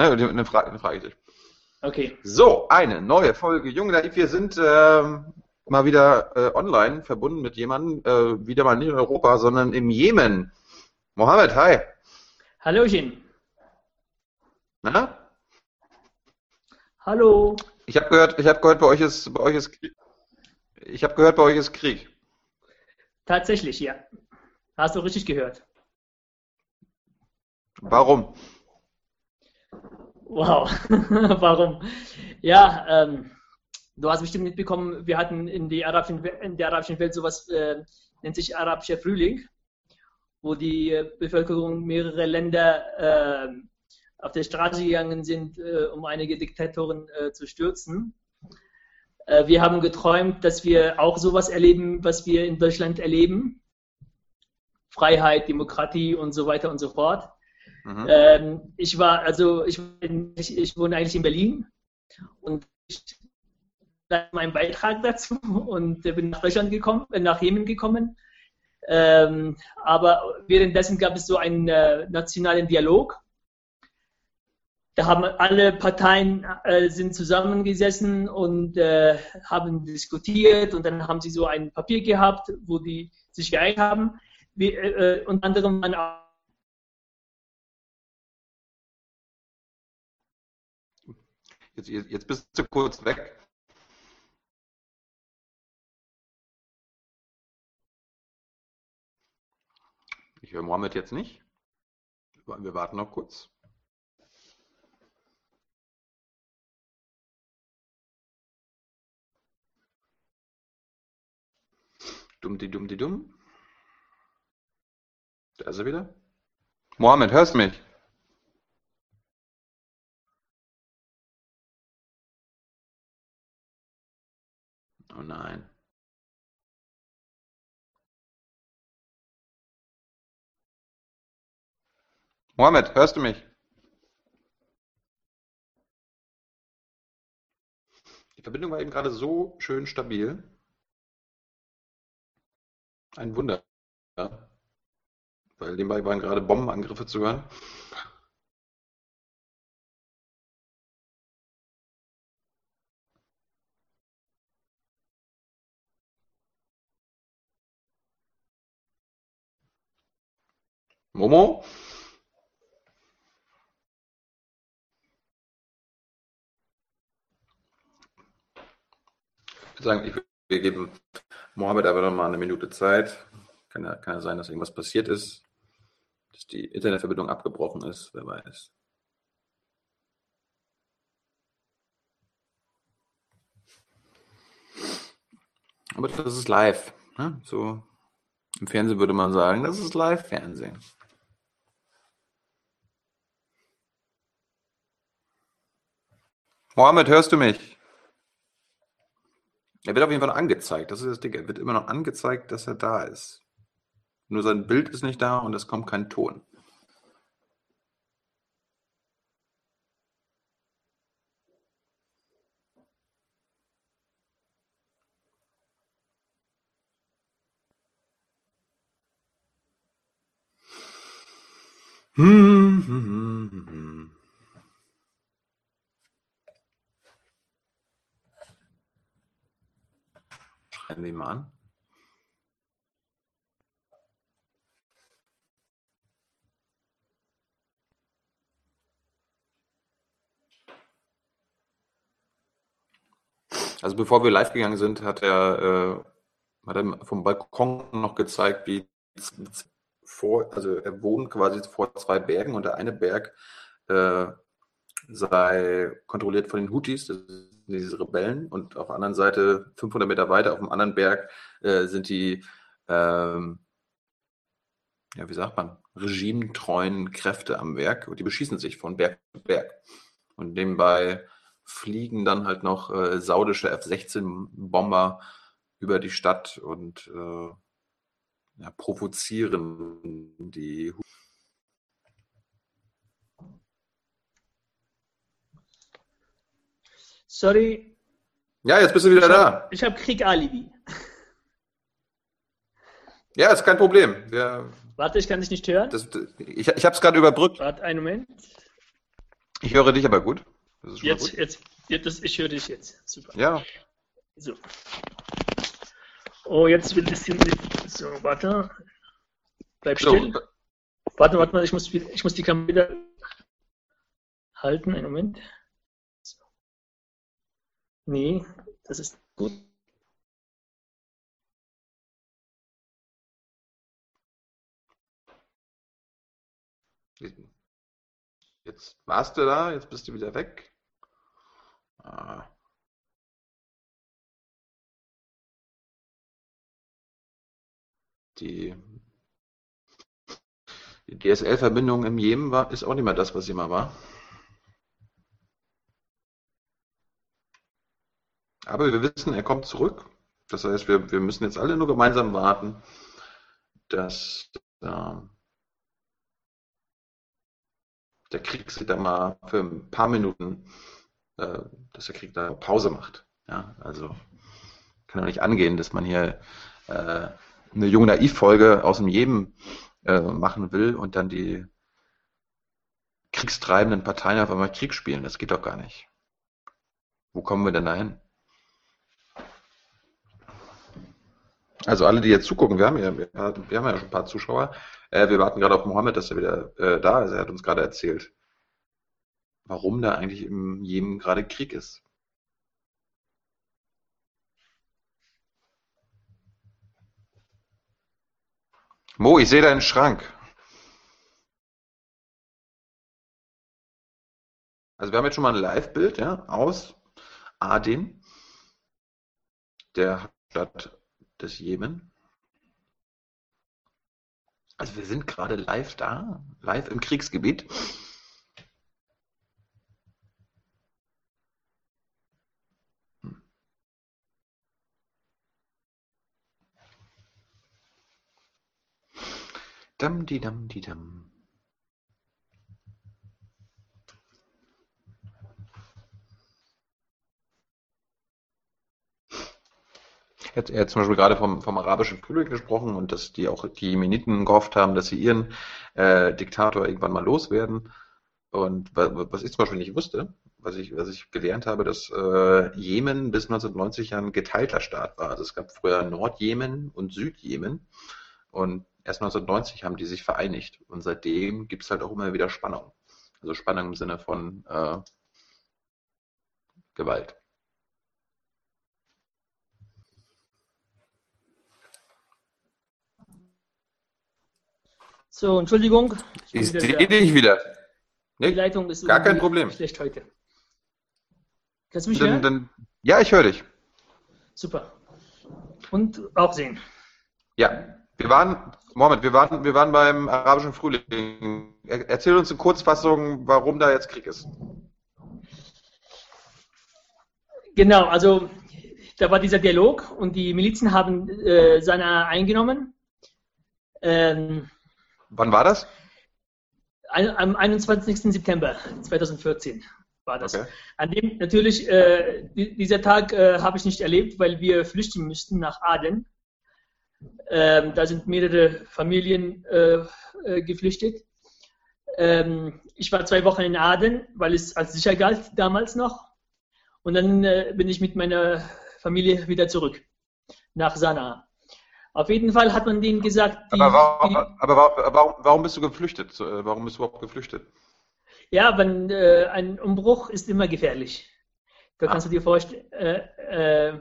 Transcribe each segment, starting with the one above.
Ne, eine Frage, eine Frage dich. Okay. So, eine neue Folge Junge Naiv. Wir sind ähm, mal wieder äh, online verbunden mit jemandem, äh, wieder mal nicht in Europa, sondern im Jemen. Mohammed, hi. Hallöchen. Na? Hallo. Ich habe gehört, ich habe gehört, bei euch ist, bei euch ist, ich habe gehört, bei euch ist Krieg. Tatsächlich, ja. Hast du richtig gehört. Warum? Wow, warum? Ja, ähm, du hast bestimmt mitbekommen, wir hatten in, die arabischen, in der arabischen Welt sowas, äh, nennt sich arabischer Frühling, wo die äh, Bevölkerung mehrere Länder äh, auf der Straße gegangen sind, äh, um einige Diktatoren äh, zu stürzen. Äh, wir haben geträumt, dass wir auch sowas erleben, was wir in Deutschland erleben. Freiheit, Demokratie und so weiter und so fort. Mhm. Ähm, ich war, also ich, ich, ich, wohne eigentlich in Berlin und ich meinen Beitrag dazu und bin nach Deutschland gekommen, äh, nach Jemen gekommen. Ähm, aber währenddessen gab es so einen äh, nationalen Dialog. Da haben alle Parteien äh, sind zusammengesessen und äh, haben diskutiert und dann haben sie so ein Papier gehabt, wo die sich geeinigt haben. Wie, äh, äh unter anderem waren auch Jetzt, jetzt bist du kurz weg. Ich höre Mohammed jetzt nicht. Wir warten noch kurz. Dumm, die dumm, die dumm. Da ist er wieder. Mohammed, hörst du mich? Nein. Mohammed, hörst du mich? Die Verbindung war eben gerade so schön stabil. Ein Wunder. Weil nebenbei waren gerade Bombenangriffe zu hören. Momo? Ich würde sagen, ich, wir geben Mohammed aber noch mal eine Minute Zeit. Kann ja, kann ja sein, dass irgendwas passiert ist, dass die Internetverbindung abgebrochen ist, wer weiß. Aber das ist live. Ne? So im Fernsehen würde man sagen, das ist Live-Fernsehen. Mohammed, hörst du mich? Er wird auf jeden Fall angezeigt. Das ist das Ding. Er wird immer noch angezeigt, dass er da ist. Nur sein Bild ist nicht da und es kommt kein Ton. Hm, hm, hm, hm. hm. Schreiben wir mal an. Also bevor wir live gegangen sind, hat er, äh, hat vom Balkon noch gezeigt, wie vor, also er wohnt quasi vor zwei Bergen und der eine Berg äh, sei kontrolliert von den Houthis, das diese Rebellen, und auf der anderen Seite, 500 Meter weiter, auf dem anderen Berg, äh, sind die, ähm, ja, wie sagt man, regimetreuen Kräfte am Werk und die beschießen sich von Berg zu Berg. Und nebenbei fliegen dann halt noch äh, saudische F-16-Bomber über die Stadt und äh, ja, provozieren die. Sorry. Ja, jetzt bist du wieder ich da. Hab, ich habe Krieg-Alibi. Ja, ist kein Problem. Wir, Warte, ich kann dich nicht hören. Das, ich ich habe es gerade überbrückt. Warte einen Moment. Ich höre dich aber gut. jetzt, gut. jetzt, jetzt, das, ich höre dich jetzt. Super. Ja. So. Oh, jetzt will es nicht. So, warte. Bleib still. So. Warte, warte mal, ich muss, ich muss die Kamera wieder halten. Einen Moment. Nee, das ist gut. Jetzt warst du da, jetzt bist du wieder weg. Ah. Die, die DSL-Verbindung im Jemen war, ist auch nicht mehr das, was sie mal war. Aber wir wissen, er kommt zurück. Das heißt, wir, wir müssen jetzt alle nur gemeinsam warten, dass äh, der Krieg sich da mal für ein paar Minuten, äh, dass der Krieg da Pause macht. Ja, also kann doch nicht angehen, dass man hier äh, eine junge Naiv-Folge aus dem Jemen äh, machen will und dann die kriegstreibenden Parteien auf einmal Krieg spielen. Das geht doch gar nicht. Wo kommen wir denn dahin? Also alle, die jetzt zugucken, wir haben ja, wir haben ja schon ein paar Zuschauer. Äh, wir warten gerade auf Mohammed, dass er wieder äh, da ist. Er hat uns gerade erzählt, warum da eigentlich im Jemen gerade Krieg ist. Mo, ich sehe deinen Schrank. Also wir haben jetzt schon mal ein Live-Bild ja, aus Aden, der Hauptstadt des Jemen. Also wir sind gerade live da, live im Kriegsgebiet. Dam, di, dam, di, dam. Er hat, zum Beispiel gerade vom, vom arabischen Frühling gesprochen und dass die auch die Jemeniten gehofft haben, dass sie ihren äh, Diktator irgendwann mal loswerden. Und was ich zum Beispiel nicht wusste, was ich, was ich gelernt habe, dass äh, Jemen bis 1990 ein geteilter Staat war. Also es gab früher Nordjemen und Südjemen. Und erst 1990 haben die sich vereinigt. Und seitdem gibt es halt auch immer wieder Spannung. Also Spannung im Sinne von äh, Gewalt. So, Entschuldigung. Ich, ich sehe dich wieder. Nee, Die Leitung ist gar kein Problem. schlecht heute. Kannst du mich dann, hören? Dann, ja, ich höre dich. Super. Und auch sehen. Ja, wir waren, Moment, wir waren, wir waren beim arabischen Frühling. Erzähl uns in Kurzfassung, warum da jetzt Krieg ist. Genau, also da war dieser Dialog und die Milizen haben äh, Sanaa eingenommen. Ähm, Wann war das? Am 21. September 2014 war das. Okay. An dem natürlich, äh, dieser Tag äh, habe ich nicht erlebt, weil wir flüchten müssten nach Aden. Ähm, da sind mehrere Familien äh, äh geflüchtet. Ähm, ich war zwei Wochen in Aden, weil es als sicher galt damals noch. Und dann äh, bin ich mit meiner Familie wieder zurück nach Sanaa. Auf jeden Fall hat man denen gesagt. Die, aber, warum, aber warum, warum, bist du geflüchtet? Äh, warum bist du überhaupt geflüchtet? Ja, wenn, äh, ein Umbruch ist immer gefährlich. Da ah. kannst du dir vorstellen, äh, äh,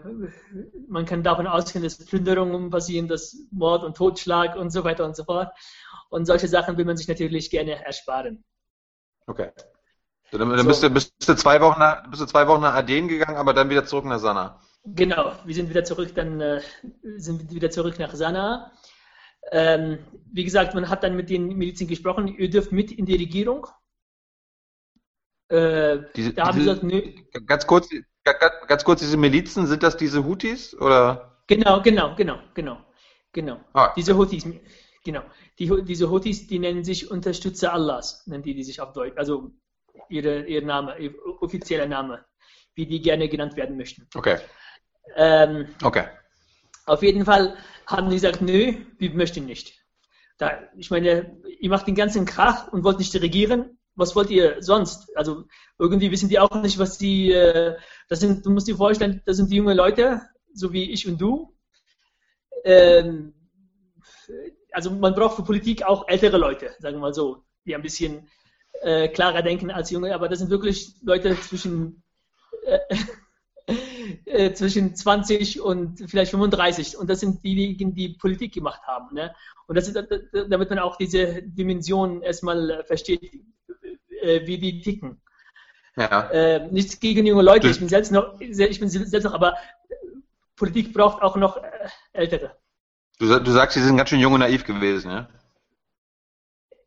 man kann davon ausgehen, dass Plünderungen passieren, dass Mord und Totschlag und so weiter und so fort. Und solche Sachen will man sich natürlich gerne ersparen. Okay. Dann, dann so. bist, du, bist, du zwei Wochen nach, bist du zwei Wochen nach Aden gegangen, aber dann wieder zurück nach Sanaa. Genau, wir sind wieder zurück, dann äh, sind wir wieder zurück nach Sanaa. Ähm, wie gesagt, man hat dann mit den Milizen gesprochen, ihr dürft mit in die Regierung. Äh, diese, da haben diese, gesagt, nö. Ganz kurz, ganz, ganz, kurz, diese Milizen, sind das diese Houthis? Oder? Genau, genau, genau, genau. Genau. Ah. Diese Houthis, genau. Die, diese Houthis, die nennen sich Unterstützer Allahs, nennen die, die sich auf Deutsch, also ihre, ihr Name, ihr offizieller Name, wie die gerne genannt werden möchten. Okay. Ähm, okay. Auf jeden Fall haben die gesagt, nö, wir möchten nicht. Da, ich meine, ihr macht den ganzen Krach und wollt nicht regieren, was wollt ihr sonst? Also irgendwie wissen die auch nicht, was die, äh, das sind, du musst dir vorstellen, das sind die junge Leute, so wie ich und du. Ähm, also man braucht für Politik auch ältere Leute, sagen wir mal so, die ein bisschen äh, klarer denken als junge, aber das sind wirklich Leute zwischen äh, äh, zwischen 20 und vielleicht 35 und das sind diejenigen, die Politik gemacht haben. Ne? Und das ist, damit man auch diese Dimension erstmal versteht, äh, wie die ticken. Ja. Äh, nichts gegen junge Leute, ich bin selbst noch, ich bin selbst noch, aber Politik braucht auch noch äh, Ältere. Du, du sagst, sie sind ganz schön jung und naiv gewesen, ja?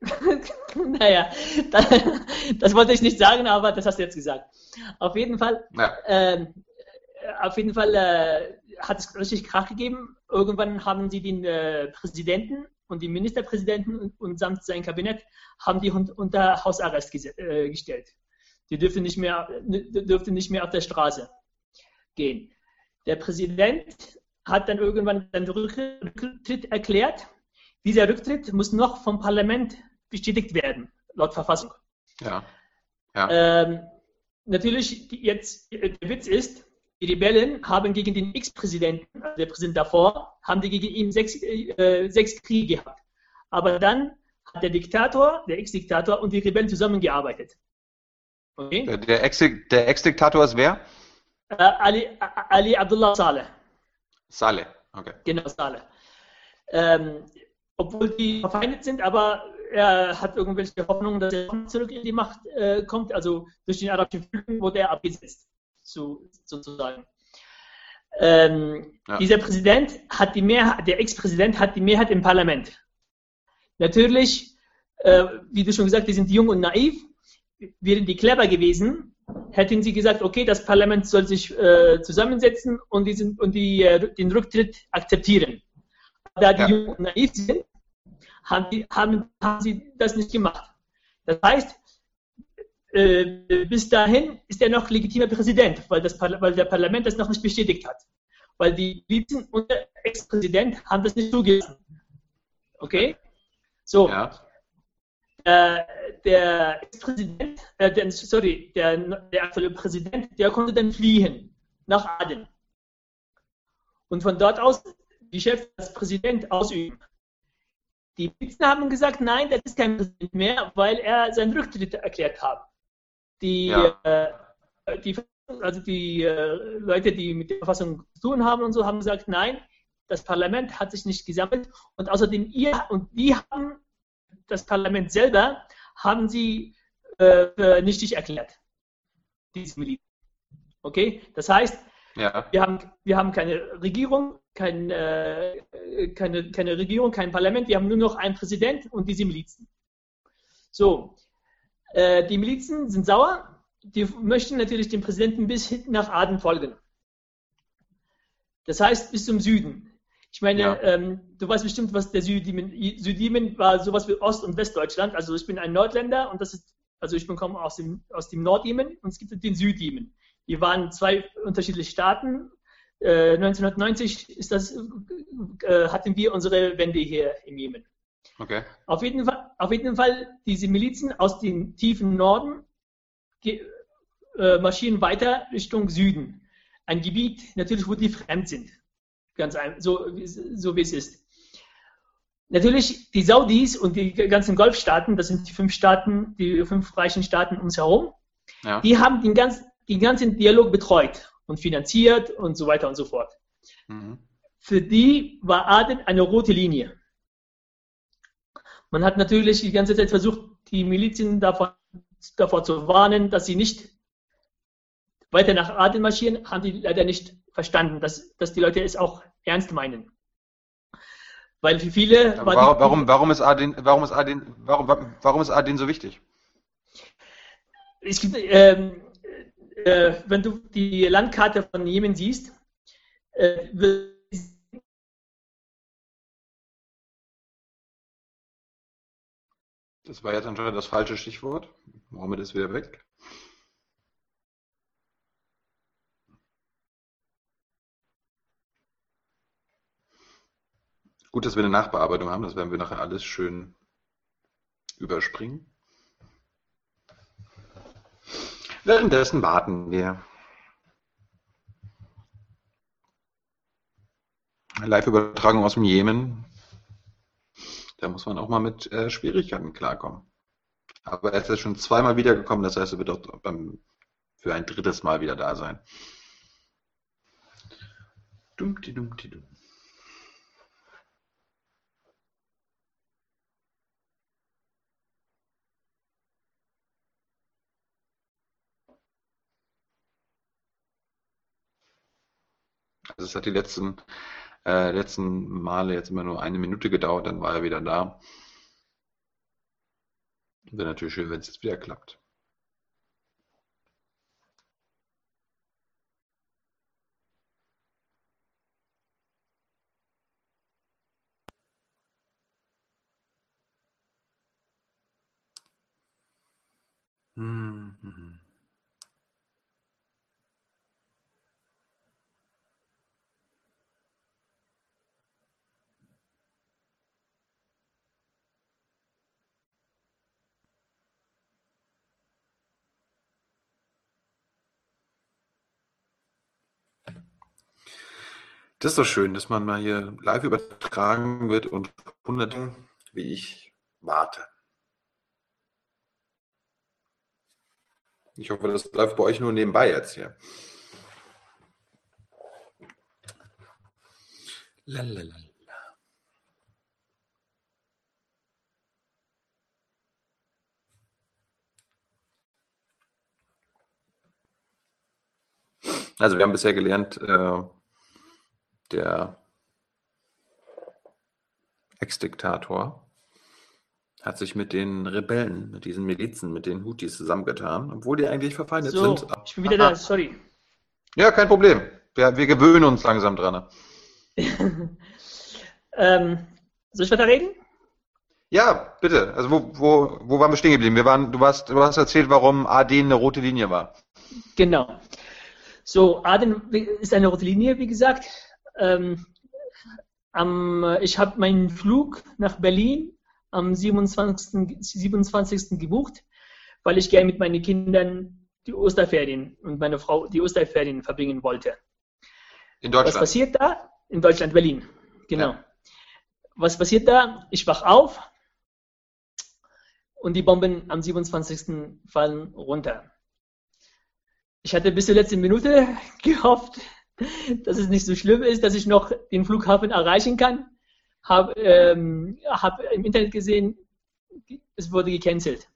naja, das, das, wollte ich nicht sagen, aber das hast du jetzt gesagt. Auf jeden Fall, ja. äh, auf jeden Fall äh, hat es richtig Krach gegeben. Irgendwann haben sie den äh, Präsidenten und den Ministerpräsidenten und, und, samt sein Kabinett haben die unter Hausarrest äh, gestellt. Die dürften nicht mehr, dürften nicht mehr auf der Straße gehen. Der Präsident hat dann irgendwann seinen Rücktritt erklärt. Dieser Rücktritt muss noch vom Parlament bestätigt werden, laut Verfassung. Ja. ja. Ähm, natürlich, jetzt, der Witz ist, die Rebellen haben gegen den Ex-Präsidenten, also der Präsident davor, haben die gegen ihn sechs, äh, sechs Kriege gehabt. Aber dann hat der Diktator, der Ex-Diktator und die Rebellen zusammengearbeitet. Okay? Der Ex-Diktator ist wer? Äh, Ali, Ali Abdullah Saleh. Saleh, okay. Genau, Saleh. Ähm, obwohl die verfeindet sind, aber er hat irgendwelche Hoffnungen, dass er zurück in die Macht äh, kommt. Also durch den arabischen Frühling wurde er abgesetzt, so, sozusagen. Ähm, ja. Dieser Präsident hat die Mehrheit, der Ex-Präsident hat die Mehrheit im Parlament. Natürlich, äh, wie du schon gesagt hast, die sind jung und naiv. Wären die clever gewesen, hätten sie gesagt, okay, das Parlament soll sich äh, zusammensetzen und, diesen, und die, äh, den Rücktritt akzeptieren. Da die ja. jung und naiv sind, haben, die, haben, haben sie das nicht gemacht. Das heißt, äh, bis dahin ist er noch legitimer Präsident, weil, das, weil der Parlament das noch nicht bestätigt hat. Weil die Milizen und der Ex-Präsident haben das nicht zugelassen. Okay? So. Ja. Äh, der Ex-Präsident, äh, sorry, der, der aktuelle Präsident, der konnte dann fliehen nach Aden. Und von dort aus die Chef als Präsident ausüben. Die Milizen haben gesagt, nein, das ist kein Präsident mehr, weil er seinen Rücktritt erklärt hat. Die, ja. äh, die also die äh, Leute, die mit der Verfassung zu tun haben und so, haben gesagt, nein, das Parlament hat sich nicht gesammelt und außerdem ihr und die haben das Parlament selber haben sie äh, für nichtig erklärt. Diese Milizen. Okay? Das heißt, ja. wir, haben, wir haben keine Regierung, kein, äh, keine, keine Regierung, kein Parlament, wir haben nur noch einen Präsident und diese Milizen. So, äh, die Milizen sind sauer, die möchten natürlich dem Präsidenten bis hinten nach Aden folgen. Das heißt bis zum Süden. Ich meine, ja. ähm, du weißt bestimmt, was der Südjemen, Südjemen war sowas wie Ost- und Westdeutschland. Also ich bin ein Nordländer und das ist, also ich komme aus dem, aus dem Nordjemen und es gibt den Südjemen. Die waren zwei unterschiedliche Staaten 1990 äh, ist das, äh, hatten wir unsere Wende hier im Jemen. Okay. Auf jeden, Fall, auf jeden Fall, diese Milizen aus dem tiefen Norden äh, marschieren weiter Richtung Süden. Ein Gebiet, natürlich, wo die fremd sind. Ganz einfach, so, so wie es ist. Natürlich, die Saudis und die ganzen Golfstaaten, das sind die fünf Staaten, die fünf reichen Staaten um uns herum, ja. die haben den, ganz, den ganzen Dialog betreut und finanziert und so weiter und so fort. Mhm. Für die war Aden eine rote Linie. Man hat natürlich die ganze Zeit versucht, die Milizen davor, davor zu warnen, dass sie nicht weiter nach Aden marschieren, haben die leider nicht verstanden, dass, dass die Leute es auch ernst meinen. Weil für viele. Warum, warum, warum, ist Aden, warum, ist Aden, warum, warum ist Aden so wichtig? Gibt, ähm, äh, wenn du die Landkarte von Jemen siehst, äh, das war jetzt anscheinend das falsche Stichwort. Mohammed ist wieder weg. Gut, dass wir eine Nachbearbeitung haben, das werden wir nachher alles schön überspringen. Währenddessen warten wir. Live-Übertragung aus dem Jemen. Da muss man auch mal mit äh, Schwierigkeiten klarkommen. Aber er ist ja schon zweimal wiedergekommen, das heißt, er wird auch beim, für ein drittes Mal wieder da sein. Dummti, dummti, dumm. Also es hat die letzten, äh, letzten Male jetzt immer nur eine Minute gedauert, dann war er wieder da. Wäre natürlich schön, wenn es jetzt wieder klappt. Mhm. Das ist doch schön, dass man mal hier live übertragen wird und hunderte wie ich warte. Ich hoffe, das läuft bei euch nur nebenbei jetzt hier. Lalalala. Also wir haben bisher gelernt, äh, der Ex-Diktator hat sich mit den Rebellen, mit diesen Milizen, mit den Houthis zusammengetan, obwohl die eigentlich verfeindet so, sind. Ich bin wieder da, sorry. Ja, kein Problem. Wir, wir gewöhnen uns langsam dran. ähm, soll ich weiter reden? Ja, bitte. Also wo, wo, wo waren wir stehen geblieben? Wir waren, du, warst, du hast erzählt, warum Aden eine rote Linie war. Genau. So, Aden ist eine rote Linie, wie gesagt. Ähm, am, ich habe meinen Flug nach Berlin am 27. 27. gebucht, weil ich gerne mit meinen Kindern die Osterferien und meine Frau die Osterferien verbringen wollte. In Deutschland? Was passiert da? In Deutschland, Berlin. Genau. Ja. Was passiert da? Ich wach auf und die Bomben am 27. fallen runter. Ich hatte bis zur letzten Minute gehofft, dass es nicht so schlimm ist, dass ich noch den Flughafen erreichen kann. Habe ähm, hab im Internet gesehen, es wurde gecancelt.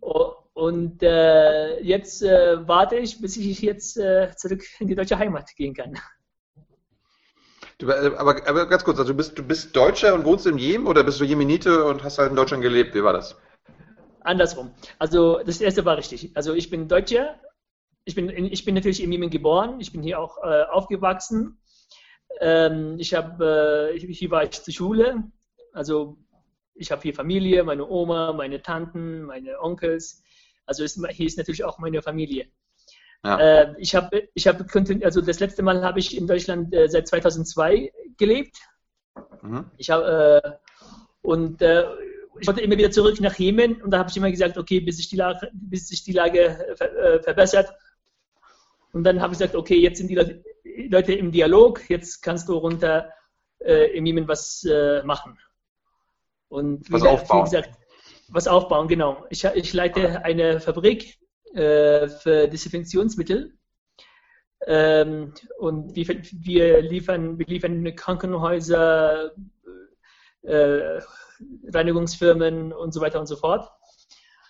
Oh. Und äh, jetzt äh, warte ich, bis ich jetzt äh, zurück in die deutsche Heimat gehen kann. Du, äh, aber, aber, ganz kurz, also du bist, du bist Deutscher und wohnst im Jemen oder bist du Jemenite und hast halt in Deutschland gelebt? Wie war das? Andersrum. Also das erste war richtig. Also ich bin Deutscher, ich bin, ich bin natürlich in Jemen geboren, ich bin hier auch äh, aufgewachsen. Ähm, ich habe, äh, hier war ich zur Schule, also ich habe hier Familie, meine Oma, meine Tanten, meine Onkels. Also ist, hier ist natürlich auch meine Familie. Ja. Äh, ich habe, ich habe, also das letzte Mal habe ich in Deutschland äh, seit 2002 gelebt. Mhm. Ich habe äh, und äh, ich wollte immer wieder zurück nach Jemen und da habe ich immer gesagt, okay, bis sich die Lage, bis sich die Lage äh, verbessert, und dann habe ich gesagt, okay, jetzt sind die Leute im Dialog, jetzt kannst du runter äh, im Jemen was äh, machen. Und was wieder, aufbauen. Wie gesagt, was aufbauen, genau. Ich, ich leite eine Fabrik äh, für Desinfektionsmittel. Ähm, und wir, wir, liefern, wir liefern Krankenhäuser, äh, Reinigungsfirmen und so weiter und so fort.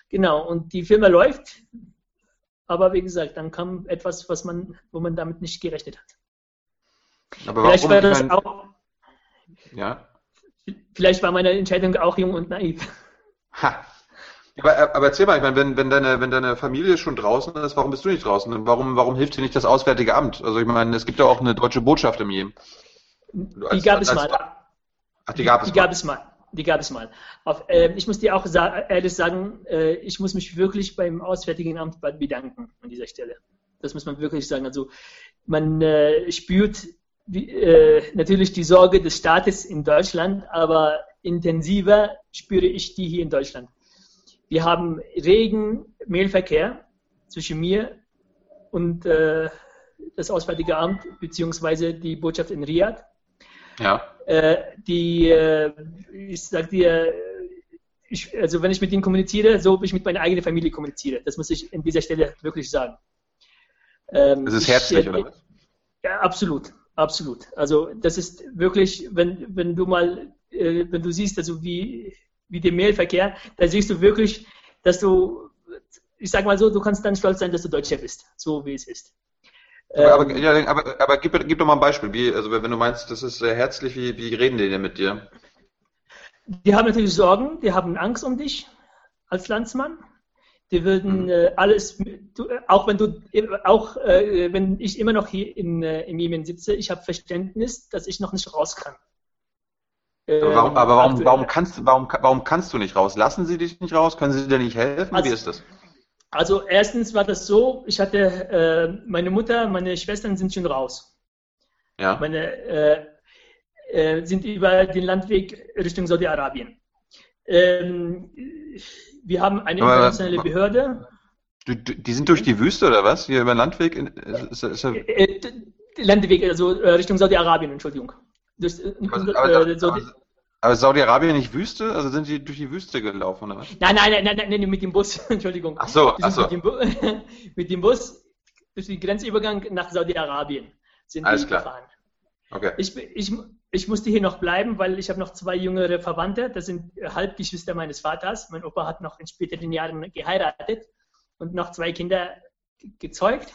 Genau, und die Firma läuft. Aber wie gesagt, dann kam etwas, was man, wo man damit nicht gerechnet hat. Aber vielleicht war das mein... auch. Ja. Vielleicht war meine Entscheidung auch jung und naiv. Ha. Aber, aber erzähl mal, ich meine, wenn, wenn, deine, wenn deine Familie schon draußen ist, warum bist du nicht draußen? Und warum, warum hilft dir nicht das Auswärtige Amt? Also ich meine, es gibt ja auch eine deutsche Botschaft im Jemen. Die gab es mal. Ach, die gab es die mal. Gab es mal die gab es mal. Auf, äh, ich muss dir auch sa ehrlich sagen, äh, ich muss mich wirklich beim Auswärtigen Amt bedanken an dieser Stelle. Das muss man wirklich sagen. Also man äh, spürt die, äh, natürlich die Sorge des Staates in Deutschland, aber intensiver spüre ich die hier in Deutschland. Wir haben regen Mailverkehr zwischen mir und äh, das Auswärtige Amt beziehungsweise die Botschaft in Riyadh. Ja. Äh, die, äh, ich sag dir, ich, also wenn ich mit ihnen kommuniziere, so wie ich mit meiner eigenen Familie kommuniziere. Das muss ich an dieser Stelle wirklich sagen. Ähm, das ist herzlich, ich, oder was? Ja, absolut, absolut. Also das ist wirklich, wenn, wenn du mal, äh, wenn du siehst, also wie, wie der Mailverkehr, da siehst du wirklich, dass du, ich sag mal so, du kannst dann stolz sein, dass du Deutscher bist, so wie es ist. Aber, ähm, ja, aber, aber gib, gib doch mal ein Beispiel. Wie, also wenn du meinst, das ist sehr herzlich, wie, wie reden die denn mit dir? Die haben natürlich Sorgen, die haben Angst um dich als Landsmann. Die würden mhm. äh, alles, du, auch wenn du, auch äh, wenn ich immer noch hier in, äh, in Jemen sitze, ich habe Verständnis, dass ich noch nicht raus kann. aber warum, aber warum, ähm, warum, kannst, warum, warum kannst du nicht raus? Lassen sie dich nicht raus? Können sie dir nicht helfen? Also, Wie ist das? Also erstens war das so, ich hatte, äh, meine Mutter, meine Schwestern sind schon raus. Ja. Meine, äh, äh, sind über den Landweg Richtung Saudi-Arabien. Ähm, wir haben eine internationale aber, Behörde. Du, du, die sind durch die Wüste oder was? Hier über den Landweg? Ist, ist, ist, äh, äh Landweg, also äh, Richtung Saudi-Arabien, Entschuldigung. Durch, äh, aber, aber, Saudi aber Saudi-Arabien nicht Wüste? Also sind die durch die Wüste gelaufen oder was? Nein, nein, nein, nein, nein mit dem Bus, Entschuldigung. Ach so, ach so. Mit dem, mit dem, Bus durch den Grenzübergang nach Saudi-Arabien sind Alles die klar. gefahren. Okay. Ich, ich, ich musste hier noch bleiben, weil ich habe noch zwei jüngere Verwandte. Das sind Halbgeschwister meines Vaters. Mein Opa hat noch in späteren Jahren geheiratet und noch zwei Kinder gezeugt.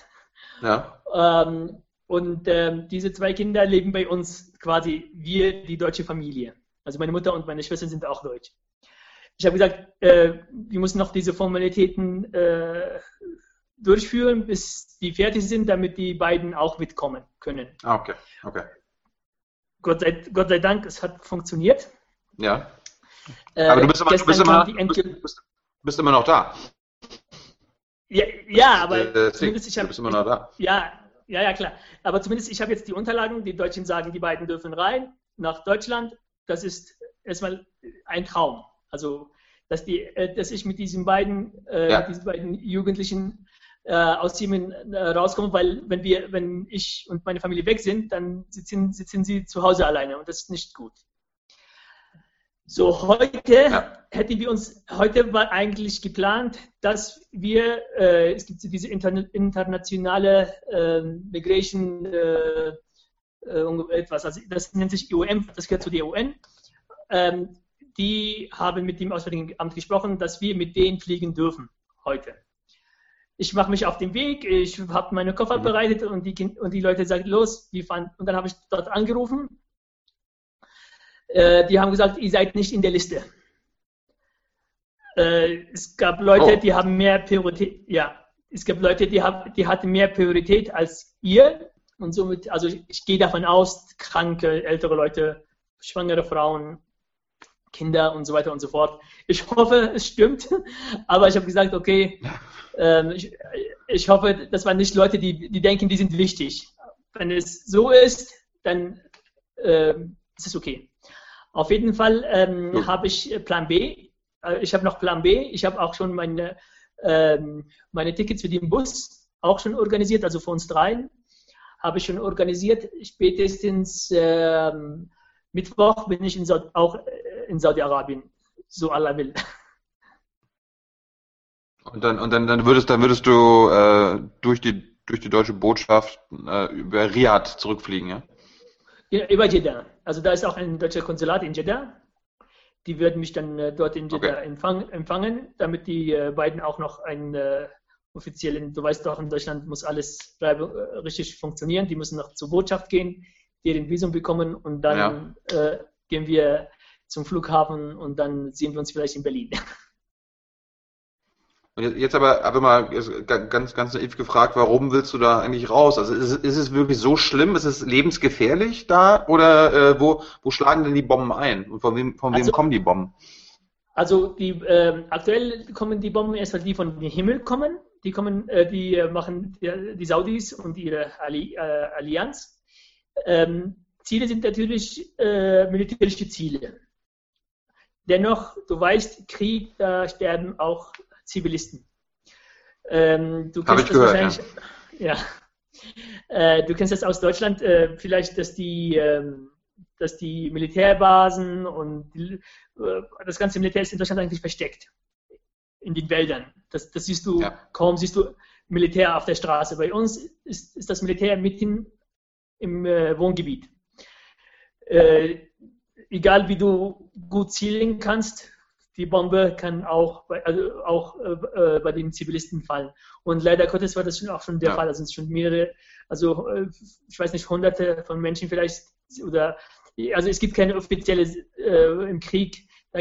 Ja. Ähm, und ähm, diese zwei Kinder leben bei uns quasi wir, die deutsche Familie. Also meine Mutter und meine Schwester sind auch deutsch. Ich habe gesagt, äh, wir müssen noch diese Formalitäten äh, durchführen, bis die fertig sind, damit die beiden auch mitkommen können. Ah, okay, okay. Gott sei, Gott sei Dank, es hat funktioniert. Ja. Äh, aber du bist immer, du bist immer, bist, bist, bist immer noch da. Ja, ja aber äh, zumindest ich habe. Du bist immer noch da. Ja, ja, ja, klar. Aber zumindest ich habe jetzt die Unterlagen. Die Deutschen sagen, die beiden dürfen rein nach Deutschland das ist erstmal ein Traum. Also, dass, die, äh, dass ich mit diesen beiden, äh, ja. diesen beiden Jugendlichen äh, aus äh, rauskomme, weil wenn wir, wenn ich und meine Familie weg sind, dann sitzen, sitzen sie zu Hause alleine und das ist nicht gut. So, heute ja. hätten wir uns, heute war eigentlich geplant, dass wir, äh, es gibt diese interna internationale äh, Migration äh, äh, etwas, also das nennt sich IOM, das gehört zu der UN. Ähm, die haben mit dem Auswärtigen Amt gesprochen, dass wir mit denen fliegen dürfen heute. Ich mache mich auf den Weg, ich habe meine Koffer mhm. bereitet und die, und die Leute sagen, los, wir fahren. Und dann habe ich dort angerufen. Äh, die haben gesagt, ihr seid nicht in der Liste. Äh, es gab Leute, oh. die haben mehr Priorität, ja, es gab Leute, die, haben, die hatten mehr Priorität als ihr und somit, also ich, ich gehe davon aus, kranke, ältere Leute, schwangere Frauen, Kinder und so weiter und so fort. Ich hoffe, es stimmt, aber ich habe gesagt, okay, ähm, ich, ich, hoffe, das waren nicht Leute, die, die denken, die sind wichtig. Wenn es so ist, dann ähm, ist es okay. Auf jeden Fall ähm, habe ich Plan B. Äh, ich habe noch Plan B. Ich habe auch schon meine, ähm, meine Tickets für den Bus auch schon organisiert, also für uns dreien habe ich schon organisiert. Spätestens ähm, Mittwoch bin ich in Saudi, auch äh, in Saudi-Arabien, so Allah will. Und dann, und dann, dann würdest, dann würdest du äh, durch die durch die deutsche Botschaft äh, über Riyadh zurückfliegen, ja? ja? Über Jeddah. Also da ist auch ein deutscher Konsulat in Jeddah. Die würden mich dann äh, dort in Jeddah okay. empfang, empfangen, damit die äh, beiden auch noch ein äh, offiziellen, du weißt doch, in Deutschland muss alles äh, richtig funktionieren. Die müssen noch zur Botschaft gehen, deren Visum bekommen und dann ja. äh, gehen wir zum Flughafen und dann sehen wir uns vielleicht in Berlin. Und jetzt aber, aber mal ganz, ganz naiv gefragt, warum willst du da eigentlich raus? Also ist, ist es wirklich so schlimm? Ist es lebensgefährlich da? Oder äh, wo, wo schlagen denn die Bomben ein? Und von wem, von wem also, kommen die Bomben? Also die, äh, aktuell kommen die Bomben erstmal, die von dem Himmel kommen die kommen, äh, die machen die, die, Saudis und ihre Alli, äh, Allianz. Ähm, Ziele sind natürlich äh, militärische Ziele. Dennoch, du weißt, Krieg, da sterben auch Zivilisten. Ähm, du Habe ich das gehört, wahrscheinlich. Ja. Äh, du kennst das aus Deutschland, äh, vielleicht, dass die, ähm, dass die Militärbasen und die, äh, das ganze Militär ist in Deutschland eigentlich versteckt. In den Wäldern. Das, das siehst du, Ja. kaum siehst du Militär auf der Straße. Bei uns ist, ist das Militär mitten im äh, Wohngebiet. Äh, egal wie du gut zielen kannst, die Bombe kann auch bei, also auch äh, äh, bei den Zivilisten fallen. Und leider Gottes war das schon auch schon der Ja. Fall. Also es sind schon mehrere, also äh, ich weiß nicht, hunderte von Menschen vielleicht oder also es gibt keine offizielle äh, im Krieg, da,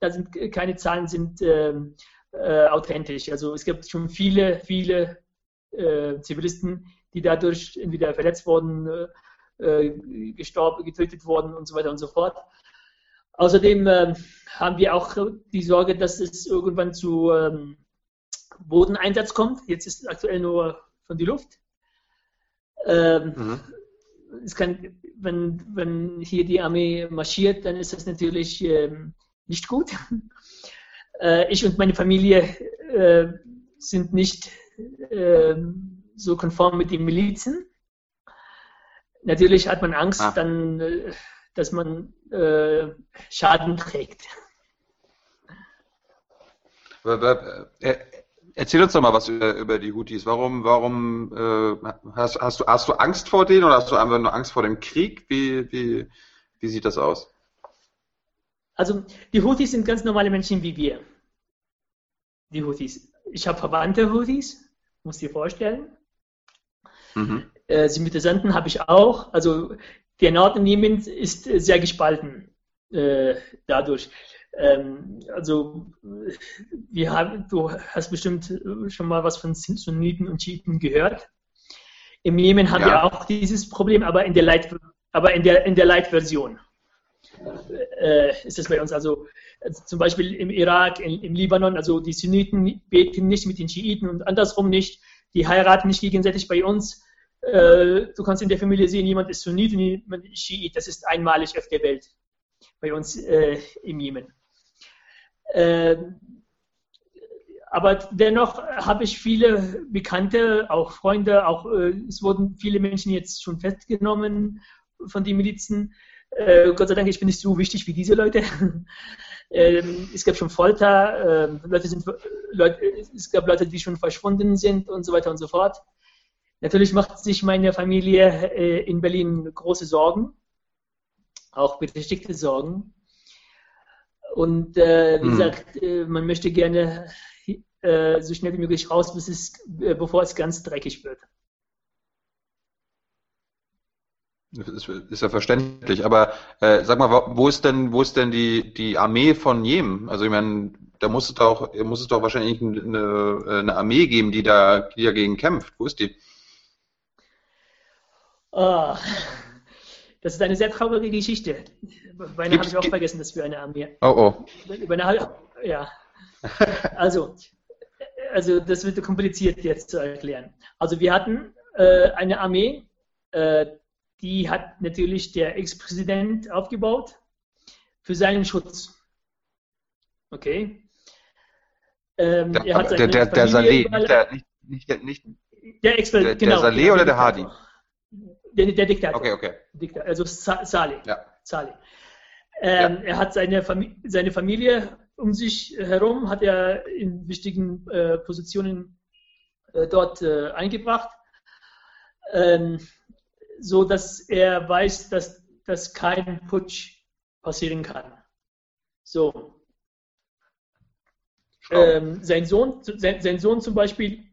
da sind keine Zahlen sind ähm, äh, authentisch. Also es gibt schon viele, viele äh, Zivilisten, die dadurch entweder verletzt wurden, äh, äh, gestorben, getötet wurden und so weiter und so fort. Außerdem ähm, haben wir auch die Sorge, dass es irgendwann zu ähm, Bodeneinsatz kommt. Jetzt ist es aktuell nur von die Luft. Ähm, Mhm. es kann, wenn, wenn hier die Armee marschiert, dann ist das natürlich ähm, nicht gut. Äh, ich und meine Familie äh, sind nicht ähm, so konform mit den Milizen. Natürlich hat man Angst, Ah. dann, äh, dass man äh, Schaden trägt. Äh, Erzähl uns doch mal was über, über die Houthis. Warum, warum äh, hast, hast, du, hast du Angst vor denen oder hast du einfach nur Angst vor dem Krieg? Wie, wie, wie sieht das aus? Also die Houthis sind ganz normale Menschen wie wir. Die Houthis. Ich habe Verwandte Houthis, muss dir vorstellen. Mhm. Äh, Sympathisanten habe ich auch. Also der Norden Jemens ist äh, sehr gespalten äh, dadurch. Ähm, also wir haben, du hast bestimmt äh, schon mal was von Sunniten und Schiiten gehört. Im Jemen haben Ja. wir auch dieses Problem, aber in der Light, aber in der in der Light-Version äh, ist es bei uns. Also äh, zum Beispiel im Irak, in, im Libanon, also die Sunniten beten nicht mit den Schiiten und andersrum nicht. Die heiraten nicht gegenseitig bei uns. Äh, du kannst in der Familie sehen, jemand ist Sunnit und jemand ist Schiit. Das ist einmalig auf der Welt. Bei uns äh, im Jemen. Ähm, aber dennoch habe ich viele Bekannte, auch Freunde, auch äh, es wurden viele Menschen jetzt schon festgenommen von den Milizen. Äh, Gott sei Dank, ich bin nicht so wichtig wie diese Leute. ähm, es gab schon Folter, ähm, Leute sind, Leute, es gab Leute, die schon verschwunden sind und so weiter und so fort. Natürlich macht sich meine Familie äh, in Berlin große Sorgen, auch berechtigte Sorgen. Und äh, wie Hm. gesagt, man möchte gerne so schnell wie möglich raus, bis es, bevor es ganz dreckig wird. Das ist, ist ja verständlich. Aber äh, sag mal, wo- ist denn, wo ist denn die, die Armee von Jemen? Also ich meine, da muss es doch, muss es doch wahrscheinlich eine, eine Armee geben, die da, die dagegen kämpft. Wo ist die? Ah, das ist eine sehr traurige Geschichte. Beinahe habe ich auch vergessen, dass wir eine Armee. Oh oh. Beinahe, ja. Also, also das wird kompliziert jetzt zu erklären. Also wir hatten äh, eine Armee, äh, die hat natürlich der Ex-Präsident aufgebaut für seinen Schutz. Okay. Ähm, Der, er hat der, der, der Saleh, nicht der, nicht, nicht, nicht, der ex der- der genau, Saleh genau, oder der Diktator. Der, der Diktator. okay, okay. Diktator, also Sa Saleh. Ja. Saleh. Ähm, Er hat seine, Fami seine Familie um sich herum, hat er in wichtigen äh, Positionen äh, dort äh, eingebracht, ähm, so dass er weiß, dass, dass kein Putsch passieren kann. So. Ähm, sein, Sohn, sein, sein Sohn zum Beispiel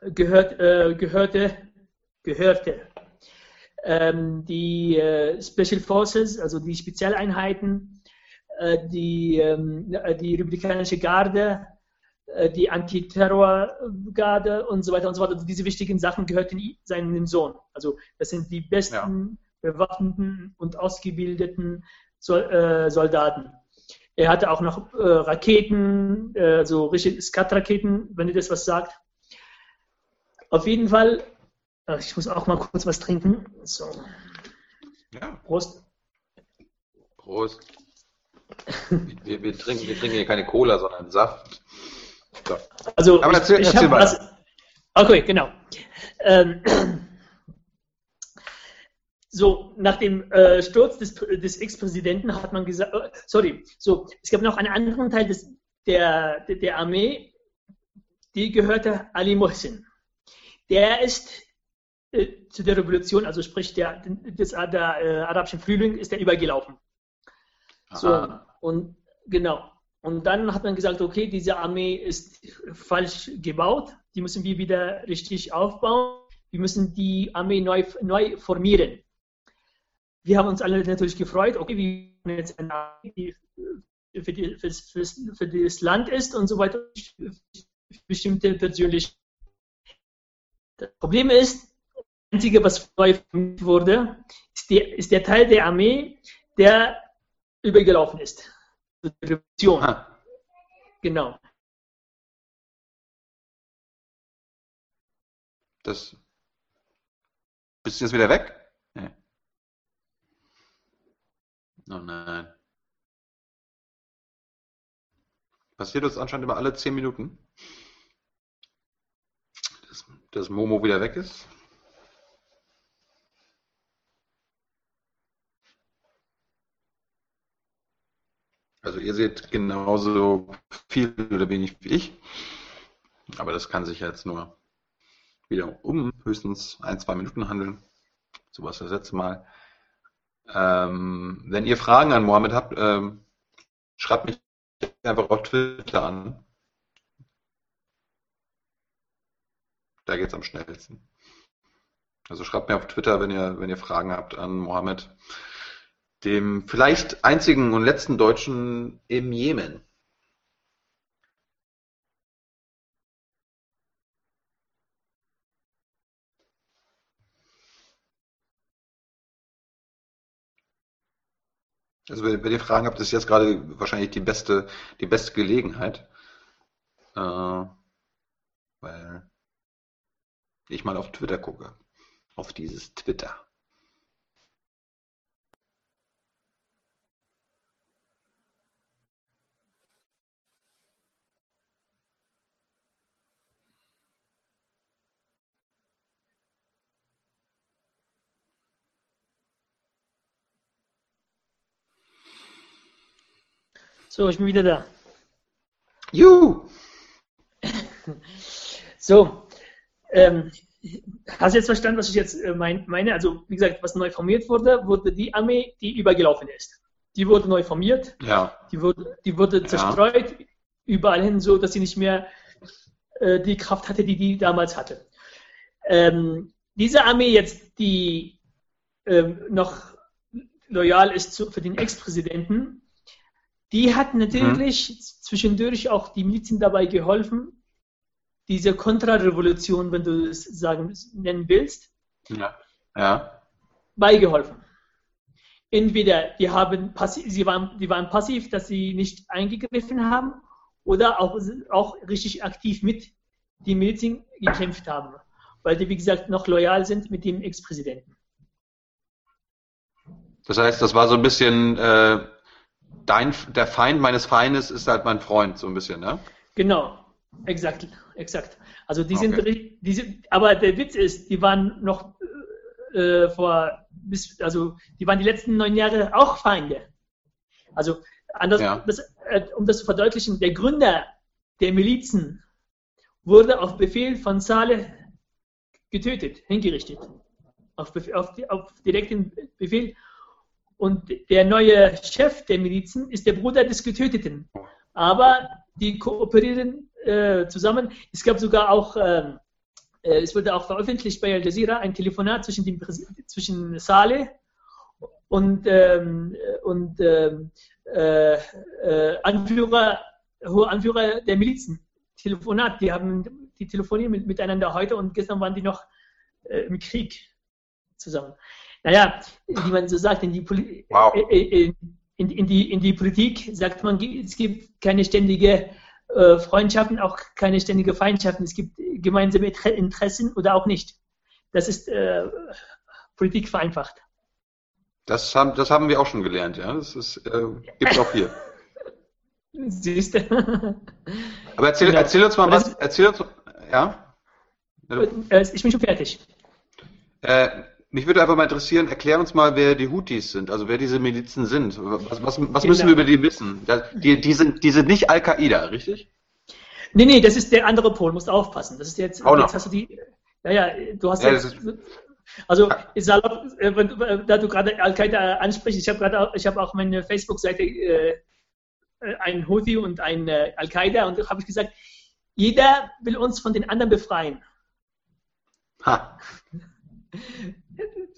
gehört, äh, gehörte, gehörte ähm, die äh, Special Forces, also die Spezialeinheiten, äh, die, ähm, die Republikanische Garde, äh, die Antiterrorgarde und so weiter und so fort. Also diese wichtigen Sachen gehörten seinem Sohn. Also das sind die besten bewaffneten und ausgebildeten äh, Soldaten. Er hatte auch noch äh, Raketen, äh, so richtige Skat-Raketen, wenn ihr das was sagt. Auf jeden Fall, äh, ich muss auch mal kurz was trinken. So, Ja, Prost. Prost. Wir, wir, trinken, wir trinken hier keine Cola, sondern Saft. So. Also, Aber erzähl, ich, ich erzähl. Was, okay, genau. Ähm, so, nach dem äh, Sturz des, des Ex-Präsidenten hat man gesagt, äh, sorry, so, es gab noch einen anderen Teil des, der, der Armee, die gehörte Ali Mohsin. Der ist äh, zu der Revolution, also sprich der, des, der äh, arabischen Frühling, ist er übergelaufen. So, und genau. Und dann hat man gesagt, okay, diese Armee ist falsch gebaut, die müssen wir wieder richtig aufbauen, wir müssen die Armee neu, neu formieren. Wir haben uns alle natürlich gefreut, okay, wir haben jetzt eine Armee, die für, die, für, für, für das Land ist und so weiter, bestimmte persönlich. Das Problem ist, das Einzige, was neu formiert wurde, ist, die, ist der Teil der Armee, der übergelaufen ist. Revolution. Ah, Genau. das. Bist du jetzt wieder weg? Nee. Oh nein. Passiert das anscheinend immer alle 10 Minuten? Dass, dass Momo wieder weg ist? Also ihr seht genauso viel oder wenig wie ich. Aber das kann sich jetzt nur wieder um höchstens ein, zwei Minuten handeln. So was das letzte Mal. Ähm, wenn ihr Fragen an Mohammed habt, ähm, schreibt mich einfach auf Twitter an. Da geht's am schnellsten. Also schreibt mir auf Twitter, wenn ihr, wenn ihr Fragen habt an Mohammed, dem vielleicht einzigen und letzten Deutschen im Jemen. Also wenn, ihr Fragen habt, ist jetzt gerade wahrscheinlich die beste, die beste Gelegenheit. Äh, weil ich mal auf Twitter gucke. Auf dieses Twitter. So, ich bin wieder da. Juhu! So, ähm, hast du jetzt verstanden, was ich jetzt äh, mein, meine? Also, wie gesagt, was neu formiert wurde, wurde die Armee, die übergelaufen ist. Die wurde neu formiert, Ja, die wurde, die wurde zerstreut, überall hin, so dass sie nicht mehr äh, die Kraft hatte, die die damals hatte. Ähm, diese Armee jetzt, die ähm, noch loyal ist zu, für den Ex-Präsidenten, die hat natürlich zwischendurch auch die Milizen dabei geholfen, diese Kontrarevolution, wenn du es sagen nennen willst, ja, ja. beigeholfen. Entweder die, haben passiv, sie waren, die waren passiv, dass sie nicht eingegriffen haben, oder auch, auch richtig aktiv mit den Milizen gekämpft haben, weil die, wie gesagt, noch loyal sind mit dem Ex-Präsidenten. Das heißt, das war so ein bisschen äh, dein, der Feind meines Feindes ist halt mein Freund, so ein bisschen, ne? Genau, exakt, exakt. Also die sind, Okay. die sind, aber der Witz ist, die waren noch äh, vor, bis, also die waren die letzten neun Jahre auch Feinde. Also anders, Ja. das, äh, um das zu verdeutlichen, der Gründer der Milizen wurde auf Befehl von Saleh getötet, hingerichtet. Auf, auf, auf direkten Befehl. Und der neue Chef der Milizen ist der Bruder des Getöteten. Aber die kooperieren äh, zusammen. Es gab sogar auch, ähm, äh, es wurde auch veröffentlicht bei Al Jazeera, ein Telefonat zwischen, dem, zwischen Saleh und, ähm, und ähm, äh, äh, Anführer, hohe Anführer der Milizen. Telefonat, die haben die telefonieren mit, miteinander heute und gestern waren die noch äh, im Krieg zusammen. Naja, wie man so sagt, in die, Poli Wow. äh, äh, in, in, die, in die Politik sagt man, es gibt keine ständige äh, Freundschaften, auch keine ständige Feindschaften. Es gibt gemeinsame Inter- Interessen oder auch nicht. Das ist äh, Politik vereinfacht. Das haben, das haben wir auch schon gelernt, ja. Das ist, äh, gibt auch hier. Siehst du? Aber erzähl, Genau. erzähl uns mal was, erzähl uns, ja? Ich bin schon fertig. Äh, mich würde einfach mal interessieren, erklär uns mal, wer die Houthis sind, also wer diese Milizen sind. Was, was, was müssen wir über die wissen? Die, die, sind, die sind nicht Al-Qaida, richtig? Nee, nee, das ist der andere Pol, musst aufpassen. Das ist jetzt, Auch noch. jetzt hast du die, ja, ja, du hast Ja, jetzt, also, salopp, äh, wenn, äh, da du gerade Al-Qaida ansprichst, ich habe gerade auch, ich habe auch meine Facebook-Seite, äh, äh, ein Houthi und ein äh, Al-Qaida und da habe ich gesagt, jeder will uns von den anderen befreien. Ha,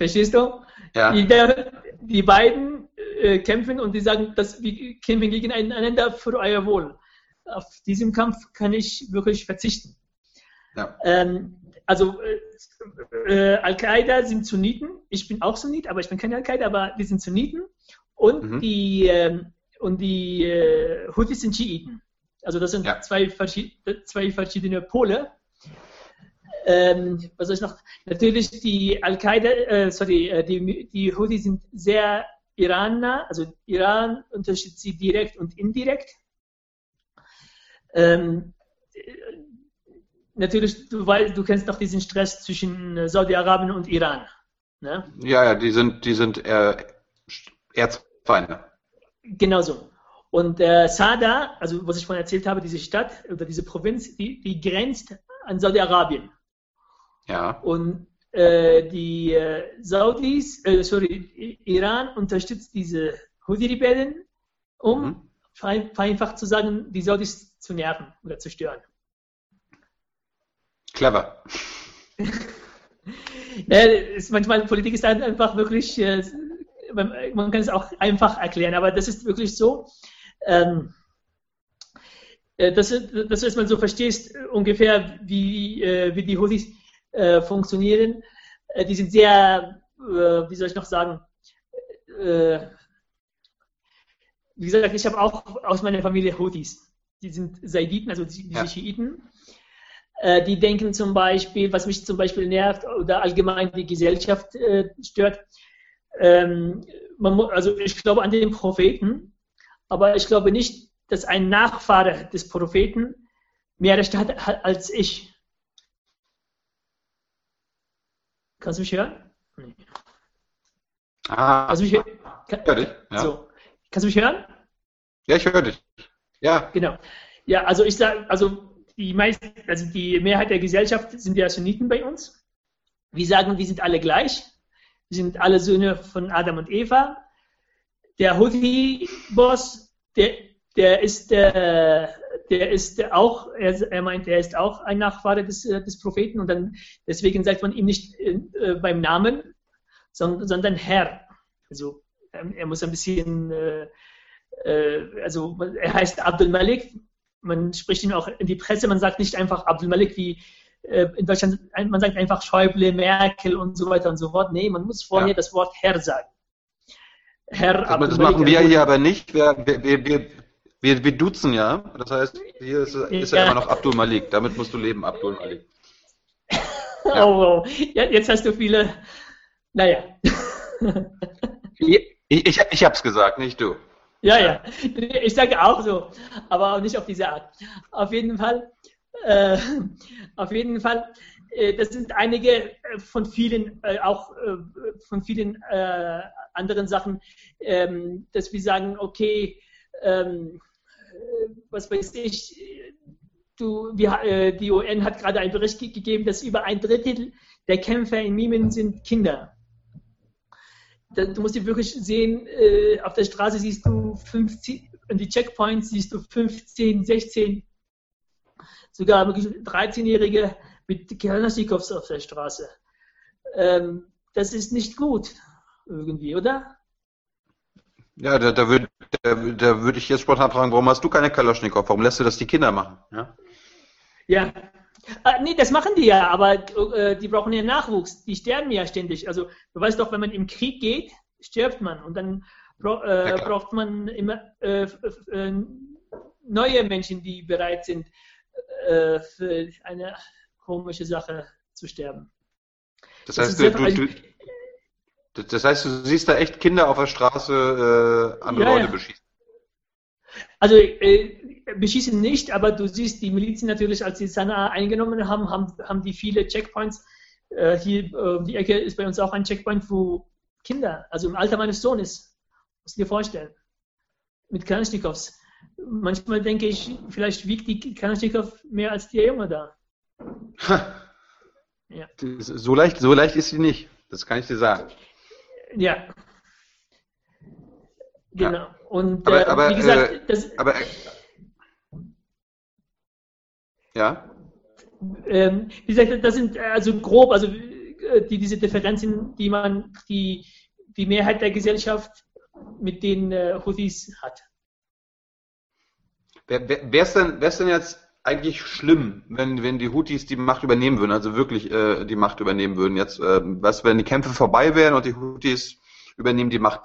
Verstehst du? ja. Jeder, die beiden äh, kämpfen und die sagen, dass wir kämpfen gegeneinander für euer Wohl. Auf diesen Kampf kann ich wirklich verzichten. ja. Ähm, also äh, äh, Al-Qaida sind Sunniten. Ich bin auch Sunnit, aber ich bin kein Al-Qaida, aber wir sind Sunniten. Und Mhm. die, ähm, und die äh, Houthis sind Schiiten. Also das sind Ja. zwei, zwei verschiedene Pole. Ähm, was soll ich noch? Natürlich die Al-Qaida, äh, sorry, äh, die, die Houthis sind sehr Iraner, also Iran unterstützt sie direkt und indirekt. Ähm, äh, natürlich, du weißt, du kennst noch diesen Stress zwischen äh, Saudi-Arabien und Iran. Ne? Ja, ja, die sind, die sind äh, Erzfeinde. Genau so. Und äh, Sada, also was ich vorhin erzählt habe, diese Stadt oder diese Provinz, die, die grenzt an Saudi-Arabien. Ja. Und äh, die äh, Saudis, äh, sorry, Iran unterstützt diese Houthi-Rebellen, um Mhm. ver- vereinfacht zu sagen, die Saudis zu nerven oder zu stören. Clever. Ja, ist, manchmal Politik ist einfach wirklich, äh, man, kann es auch einfach erklären, aber das ist wirklich so, ähm, äh, dass, du- dass du erstmal so verstehst, äh, ungefähr wie, wie die Houthis äh, funktionieren. Äh, die sind sehr, äh, wie soll ich noch sagen, äh, wie gesagt, ich habe auch aus meiner Familie Houthis. Die sind Saiditen, also die, diese Ja. Schiiten. Die denken zum Beispiel, was mich zum Beispiel nervt oder allgemein die Gesellschaft stört. Ähm, man, mu- also ich glaube an den Propheten, aber ich glaube nicht, dass ein Nachfahre des Propheten mehr Rechte hat ha- als ich. Kannst du mich hören? Nee. Ah, Kannst du mich hören? Kann, ich höre dich. Ja. so. Kannst du mich hören? ja, ich höre dich. Ja, Genau. Ja, also ich sage, also die meisten, also die Mehrheit der Gesellschaft sind ja Sunniten bei uns. Wir sagen, wir sind alle gleich. Wir sind alle Söhne von Adam und Eva. Der Houthi-Boss, der, der ist, äh, der ist auch, er, er meint, er ist auch ein Nachfahre des, äh, des Propheten und dann deswegen sagt man ihm nicht äh, beim Namen, sondern, sondern Herr. Also ähm, er muss ein bisschen äh, äh, also er heißt Abdul Malik, man spricht ihn auch in die Presse, man sagt nicht einfach Abdul Malik wie äh, in Deutschland, man sagt einfach Schäuble, Merkel und so weiter und so fort. Nee, man muss vorher Ja. das Wort Herr sagen. Herr das, Abdul das Malik, machen wir hier aber nicht. Wir, wir, wir, wir, wir, duzen ja. Das heißt, hier ist, ist er Ja. immer noch Abdul Malik. Damit musst du leben, Abdul Malik. Oh, oh. Ja, jetzt hast du viele, naja. Ich, ich, ich hab's gesagt, nicht du. Ja, ja. Ich sage auch so, aber auch nicht auf diese Art. Auf jeden Fall, äh, auf jeden Fall, äh, das sind einige äh, von vielen, äh, auch äh, von vielen äh, anderen Sachen, ähm, dass wir sagen, okay, ähm, äh, was weiß ich, du, wir, äh, die UN hat gerade einen Bericht ge gegeben, dass über ein Drittel der Kämpfer in Jemen sind Kinder. Da- Du musst dir wirklich sehen, äh, auf der Straße siehst du 15, an die Checkpoints siehst du 15, 16, sogar wirklich 13-Jährige mit Kalaschnikows auf der Straße. Ähm, das ist nicht gut, irgendwie, oder? Ja, da, da würde da, da würd ich jetzt spontan fragen, warum hast du keine Kalaschnikow? Warum lässt du das die Kinder machen? Ja? Ja. Ah, nee, das machen die ja, aber äh, die brauchen ja Nachwuchs. Die sterben ja ständig. Also, du weißt doch, wenn man im Krieg geht, stirbt man. Und dann bra äh, Ja, braucht man immer äh, äh, neue Menschen, die bereit sind, äh, für eine komische Sache zu sterben. Das Das heißt, du, ver- du, das heißt, du siehst da echt Kinder auf der Straße äh, andere Ja, Leute ja. beschießen. Also äh, beschießen nicht, aber du siehst die Milizen natürlich, als sie Sanaa eingenommen haben, haben, haben die viele Checkpoints. Äh, hier äh, die Ecke ist bei uns auch ein Checkpoint, wo Kinder, also im Alter meines Sohnes, musst du dir vorstellen, mit Kalashnikovs. Manchmal denke ich, vielleicht wiegt die Kalashnikov mehr als der Junge da. Ja. So leicht, so leicht ist sie nicht. Das kann ich dir sagen. Ja. Genau. Ja. Und aber, äh, aber, wie gesagt, äh, das. Aber, äh, ja. Ähm, wie gesagt, das sind also grob, also äh, die, diese Differenzen, die man, die die Mehrheit der Gesellschaft mit den äh, Houthis hat. Wäre es denn, denn jetzt eigentlich schlimm, wenn, wenn die Houthis die Macht übernehmen würden, also wirklich äh, die Macht übernehmen würden. Jetzt, äh, was, wenn die Kämpfe vorbei wären und die Houthis übernehmen die Macht,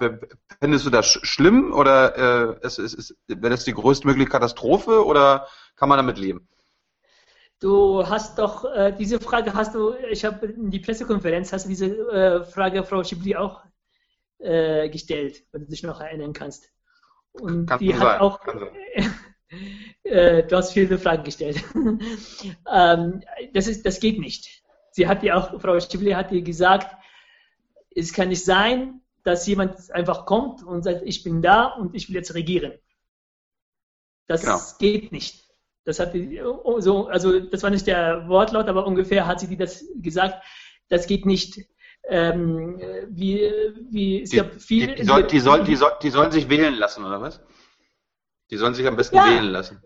findest du das schlimm oder äh, ist, ist, ist, wäre das die größtmögliche Katastrophe oder kann man damit leben? Du hast doch äh, diese Frage hast du, ich habe in die Pressekonferenz hast du diese äh, Frage Frau Schibli auch äh, gestellt, wenn du dich noch erinnern kannst. Und kann die hat sein. auch Äh, du hast viele Fragen gestellt. ähm, das, ist, das geht nicht. Sie hat ja auch, Frau Schiffli hat dir gesagt, es kann nicht sein, dass jemand einfach kommt und sagt, ich bin da und ich will jetzt regieren. Das genau. geht nicht. Das hat die, oh, so, also das war nicht der Wortlaut, aber ungefähr hat sie dir das gesagt. Das geht nicht. Ähm, wie, wie, es die, gab viele. Die, die, soll, die, soll, die, soll, die sollen sich wählen lassen, oder was? Die sollen sich am besten ja, wählen lassen.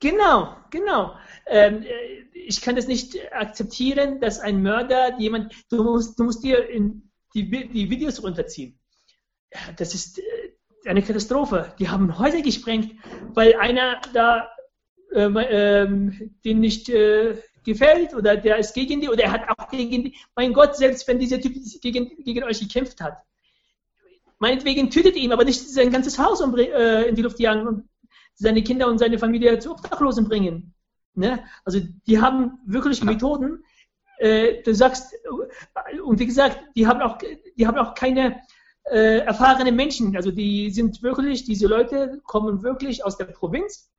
Genau, genau. Ähm, ich kann das nicht akzeptieren, dass ein Mörder jemand, du musst, du musst dir die, die Videos runterziehen. Das ist äh, eine Katastrophe. Die haben Häuser gesprengt, weil einer da ähm, ähm, den nicht äh, gefällt oder der ist gegen die oder er hat auch gegen die. Mein Gott, selbst wenn dieser Typ gegen, gegen euch gekämpft hat, meinetwegen tötet ihn, aber nicht sein ganzes Haus äh, in die Luft jagen und seine Kinder und seine Familie zu Obdachlosen bringen. Ne? Also die haben wirklich Methoden. Äh, du sagst, äh, und wie gesagt, die haben auch, die haben auch keine äh, erfahrenen Menschen. Also die sind wirklich, diese Leute kommen wirklich aus der Provinz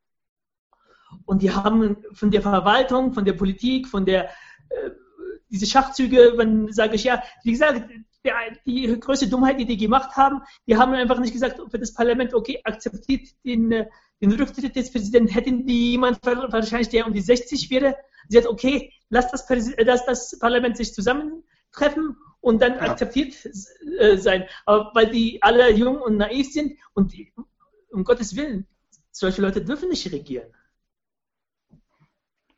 und die haben von der Verwaltung, von der Politik, von der äh, diese Schachzüge, wenn sage ich ja, wie gesagt, der, die größte Dummheit, die die gemacht haben, die haben einfach nicht gesagt für das Parlament, okay, akzeptiert den, äh, den Rücktritt des Präsidenten, hätten die jemand wahrscheinlich, der um die 60 wäre, sie hat, okay, lass das, lass das Parlament sich zusammentreffen und dann ja. akzeptiert äh, sein. Aber weil die alle jung und naiv sind und die, um Gottes Willen, solche Leute dürfen nicht regieren.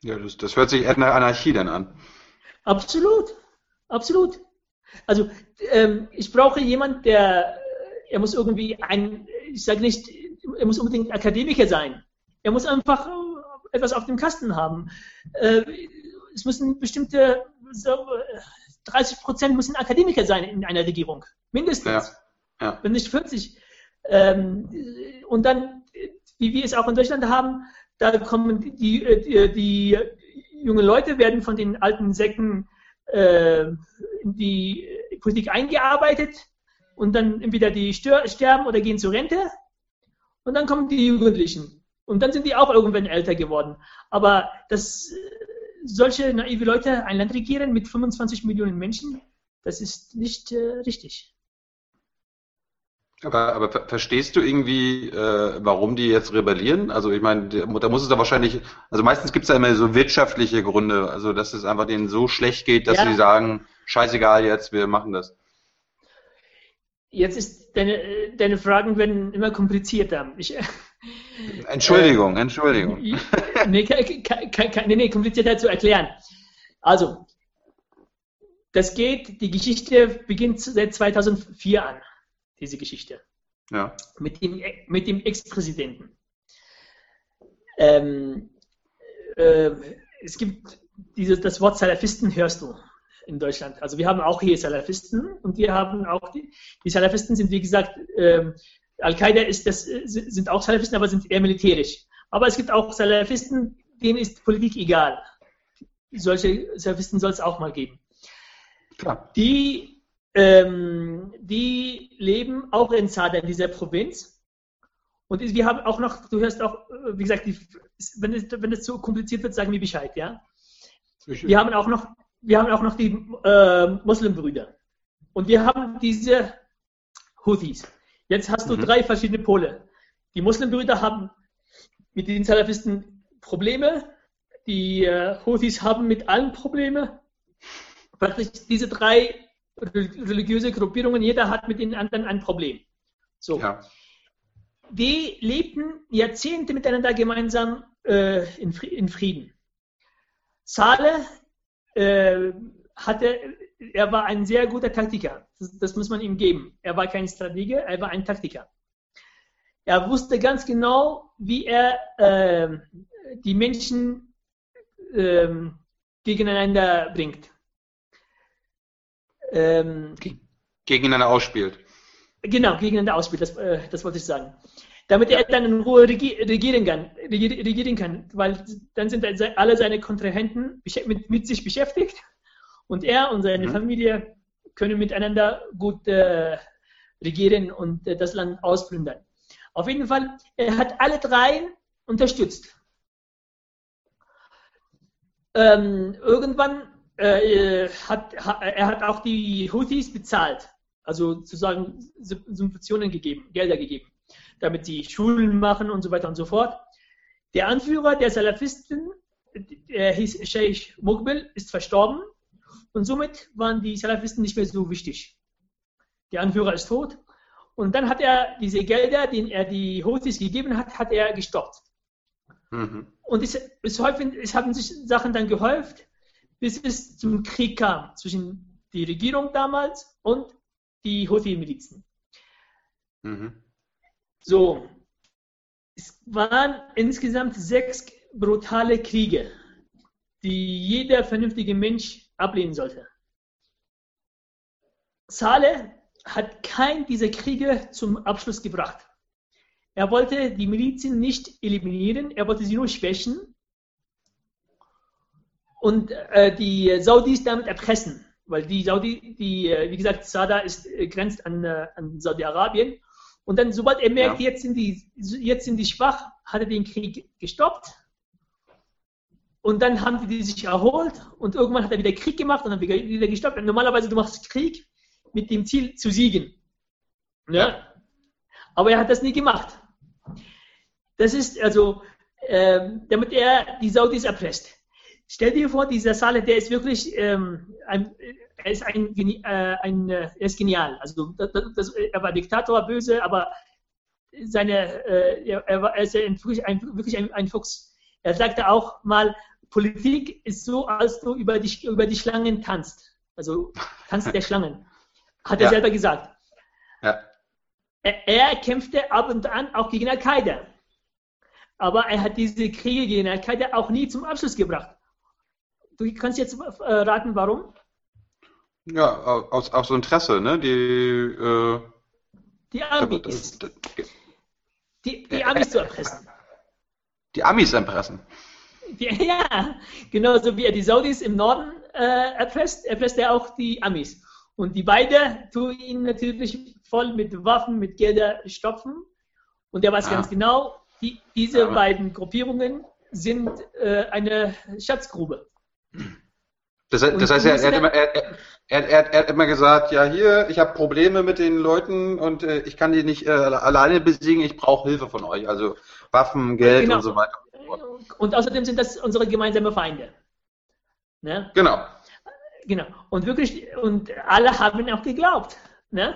Ja, das, das hört sich eher nach Anarchie dann an. Absolut, absolut. Also ähm, ich brauche jemanden, der, er muss irgendwie ein, ich sage nicht, er muss unbedingt Akademiker sein. Er muss einfach etwas auf dem Kasten haben. Äh, es müssen bestimmte, so, 30 Prozent müssen Akademiker sein in einer Regierung. Mindestens. Ja. Ja. Wenn nicht 40. Ähm, und dann, wie wir es auch in Deutschland haben, da kommen die, die, die jungen Leute werden von den alten Säcken äh, in die Politik eingearbeitet und dann entweder die sterben oder gehen zur Rente und dann kommen die Jugendlichen und dann sind die auch irgendwann älter geworden. Aber dass solche naive Leute ein Land regieren mit 25 Millionen Menschen, das ist nicht äh, richtig. Aber, aber verstehst du irgendwie, äh, warum die jetzt rebellieren? Also ich meine, da muss es da wahrscheinlich, also meistens gibt es ja immer so wirtschaftliche Gründe, also dass es einfach denen so schlecht geht, dass ja. sie sagen, scheißegal jetzt, wir machen das. Jetzt ist deine, deine Fragen werden immer komplizierter. Ich, Entschuldigung, äh, Entschuldigung. Nee, nee, nee, komplizierter zu erklären. Also, das geht, die Geschichte beginnt seit 2004 an diese Geschichte. Ja. Mit dem, mit dem Ex-Präsidenten. Ähm, äh, es gibt dieses, das Wort Salafisten hörst du in Deutschland. Also wir haben auch hier Salafisten und wir haben auch die, die Salafisten sind wie gesagt äh, Al-Qaida ist das sind auch Salafisten, aber sind eher militärisch. Aber es gibt auch Salafisten, denen ist Politik egal. Solche Salafisten soll es auch mal geben. Klar. Die ähm, die leben auch in Sada, in dieser Provinz. Und wir haben auch noch, du hörst auch, äh, wie gesagt, die, wenn, es, wenn es zu kompliziert wird, sagen wir Bescheid, ja. Wir haben auch noch, wir haben auch noch die äh, Muslimbrüder. Und wir haben diese Houthis. Jetzt hast du mhm. drei verschiedene Pole. Die Muslimbrüder haben mit den Salafisten Probleme. Die äh, Houthis haben mit allen Probleme. Praktisch diese drei religiöse Gruppierungen, jeder hat mit den anderen ein Problem. So. Ja. Die lebten Jahrzehnte miteinander gemeinsam äh, in, Frieden. Saleh äh, hatte, er war ein sehr guter Taktiker. Das, das, muss man ihm geben. Er war kein Stratege, er war ein Taktiker. Er wusste ganz genau, wie er äh, die Menschen ähm, gegeneinander bringt. Ähm, gegeneinander ausspielt. Genau, gegeneinander ausspielt, das, äh, das wollte ich sagen. Damit er dann in Ruhe regieren kann, regieren kann, weil dann sind alle seine Kontrahenten mit, mit sich beschäftigt und er und seine mhm. Familie können miteinander gut äh, regieren und äh, das Land ausplündern. Auf jeden Fall, er hat alle drei unterstützt. Ähm, irgendwann äh, hat, er hat auch die Houthis bezahlt, also sozusagen Subventionen gegeben, Gelder gegeben, damit sie Schulen machen und so weiter und so fort. Der Anführer der Salafisten, der hieß Sheikh Mughbil, ist verstorben und somit waren die Salafisten nicht mehr so wichtig. Der Anführer ist tot und dann hat er diese Gelder, die er die Houthis gegeben hat, hat er gestoppt. Mhm. Und es, es, häufig, es haben sich Sachen dann gehäuft bis es zum Krieg kam zwischen der Regierung damals und die Houthi-Milizen. Mhm. So, es waren insgesamt sechs brutale Kriege, die jeder vernünftige Mensch ablehnen sollte. Saleh hat keinen dieser Kriege zum Abschluss gebracht. Er wollte die Milizen nicht eliminieren, er wollte sie nur schwächen und äh, die Saudis damit erpressen. Weil die Saudi, die, äh, wie gesagt, Sada ist, äh, grenzt an, äh, an Saudi-Arabien. Und dann, sobald er merkt, ja. jetzt, sind die, jetzt sind die schwach, hat er den Krieg gestoppt. Und dann haben die sich erholt und irgendwann hat er wieder Krieg gemacht und dann wieder, wieder gestoppt. Und normalerweise, du machst Krieg mit dem Ziel zu siegen. Ja? ja. Aber er hat das nie gemacht. Das ist also, äh, damit er die Saudis erpresst. Stell dir vor, dieser Saleh, der ist wirklich, ähm, ein, er ist ein, äh, ein, äh, er ist genial. Also das, das, er war Diktator, böse, aber seine, äh, er, war, er ist ein, wirklich ein, ein Fuchs. Er sagte auch mal, Politik ist so, als du über die, über die Schlangen tanzt. Also Tanz der Schlangen. Hat er ja. selber gesagt. Ja. Er, er, kämpfte ab und an auch gegen Al-Qaida. Aber er hat diese Kriege gegen Al-Qaida auch nie zum Abschluss gebracht. Du kannst jetzt äh, raten, warum? Ja, aus, aus Interesse, ne? Die, äh, die Amis. Die, die Amis zu erpressen. Die Amis erpressen. Ja, genauso wie er die Saudis im Norden äh, erpresst, erpresst er auch die Amis. Und die beiden tun ihn natürlich voll mit Waffen, mit Gelder stopfen. Und er weiß ah. ganz genau, die, diese Aber. beiden Gruppierungen sind äh, eine Schatzgrube. Das, das heißt, er, er, hat immer, er, er, hat immer gesagt, ja hier, ich habe Probleme mit den Leuten und äh, ich kann die nicht äh, alleine besiegen, ich brauche Hilfe von euch. Also Waffen, Geld genau. und so weiter. Und außerdem sind das unsere gemeinsamen Feinde. Ne? Genau. Genau. Und wirklich, und alle haben auch geglaubt. Ne?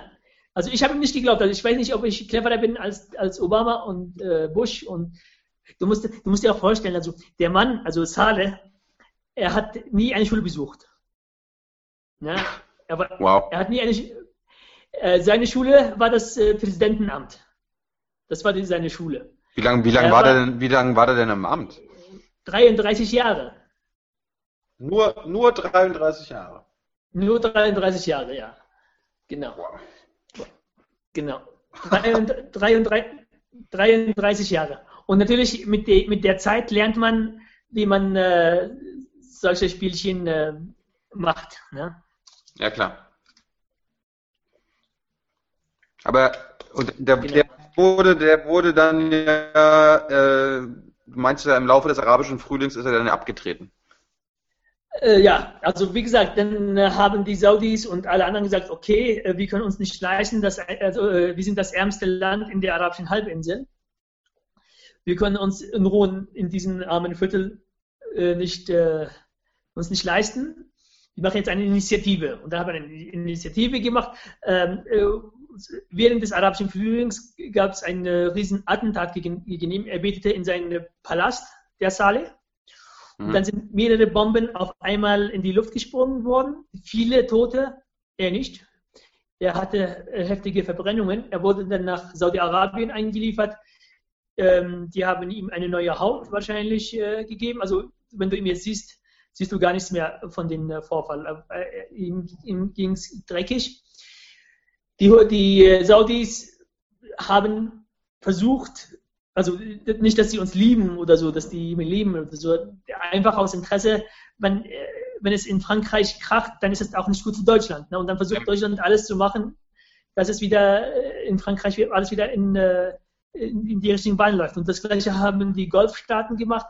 Also ich habe ihm nicht geglaubt. Also ich weiß nicht, ob ich cleverer bin als, als Obama und äh, Bush. Und du musst, du musst dir auch vorstellen, also der Mann, also Saleh, er hat nie eine Schule besucht. Ja, er, war, wow. er hat nie eine äh, seine Schule war das äh, Präsidentenamt. Das war die, seine Schule. Wie lange wie lang war, war, der denn, wie lang war der denn im Amt? 33 Jahre. Nur, nur 33 Jahre. Nur 33 Jahre, ja. Genau. Wow. Genau. 33, 33 Jahre. Und natürlich mit, de, mit der Zeit lernt man, wie man äh, solche Spielchen äh, macht. Ne? Ja, klar. Aber der, genau. der, wurde, der wurde dann ja, äh, du meinst ja, im Laufe des arabischen Frühlings ist er dann abgetreten. Äh, ja, also wie gesagt, dann äh, haben die Saudis und alle anderen gesagt, okay, äh, wir können uns nicht leisten, dass, also, wir sind das ärmste Land in der arabischen Halbinsel. Wir können uns in Ruhe in diesen armen Viertel nicht, uns nicht leisten. Wir machen jetzt eine Initiative. Und da haben wir eine Initiative gemacht. Ähm, während des arabischen Frühlings gab es einen riesen Attentat gegen, gegen ihn. Er betete in seinem Palast, der Saleh und dann mhm. sind mehrere Bomben auf einmal in die Luft gesprungen worden. Viele Tote, er nicht. Er hatte äh, heftige Verbrennungen. Er wurde dann nach Saudi-Arabien eingeliefert. Ähm, die haben ihm eine neue Haut wahrscheinlich äh, gegeben. Also wenn du ihn jetzt siehst, siehst du gar nichts mehr von dem äh, Vorfall. Äh, ihm, ihm ging es dreckig. Die, die äh, Saudis haben versucht, also nicht, dass sie uns lieben oder so, dass die mich lieben oder so, einfach aus Interesse, wenn, äh, wenn es in Frankreich kracht, dann ist es auch nicht gut für Deutschland. Ne? Und dann versucht Deutschland alles zu machen, dass es wieder äh, in Frankreich alles wieder in, äh, in, die richtigen Bahn läuft. Und das gleiche haben die Golfstaaten gemacht.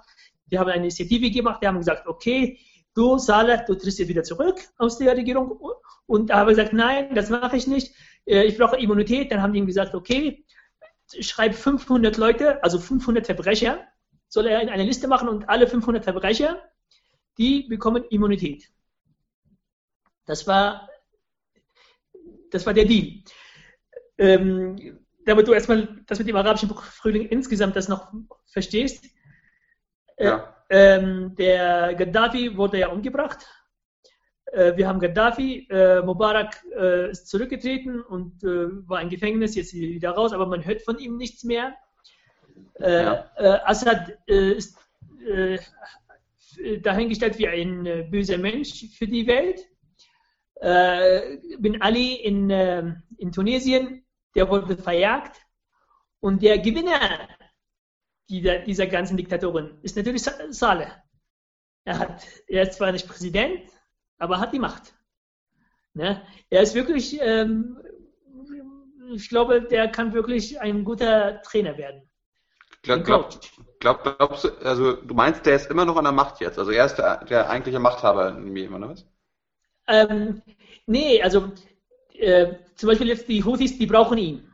Die haben eine Initiative gemacht, die haben gesagt, okay, du Saleh, du trittst jetzt wieder zurück aus der Regierung. Und da habe ich gesagt, nein, das mache ich nicht. Ich brauche Immunität. Dann haben die ihm gesagt, okay, schreibt 500 Leute, also 500 Verbrecher, soll er in eine Liste machen und alle 500 Verbrecher, die bekommen Immunität. Das war, das war der Deal. Ähm, damit du erstmal das mit dem arabischen Frühling insgesamt das noch verstehst. Äh, ja. ähm, der Gaddafi wurde ja umgebracht äh, wir haben Gaddafi, äh, Mubarak äh, ist zurückgetreten und war im Gefängnis, jetzt wieder raus, aber man hört von ihm nichts mehr. Ja. Assad ist dahingestellt wie ein böser Mensch für die Welt. Bin Ali in, in Tunesien, der wurde verjagt. Und der Gewinner dieser, dieser ganzen Diktatoren ist natürlich Saleh. Er, hat, er ist zwar nicht Präsident, aber hat die Macht. Ne? Er ist wirklich, ähm, ich glaube, der kann wirklich ein guter Trainer werden. Glaub, glaub, glaub, glaubst du, also du meinst, der ist immer noch an der Macht jetzt? Also er ist der, der eigentliche Machthaber in mir, oder was? Ähm, nee, also äh, zum Beispiel jetzt die Houthis, die brauchen ihn.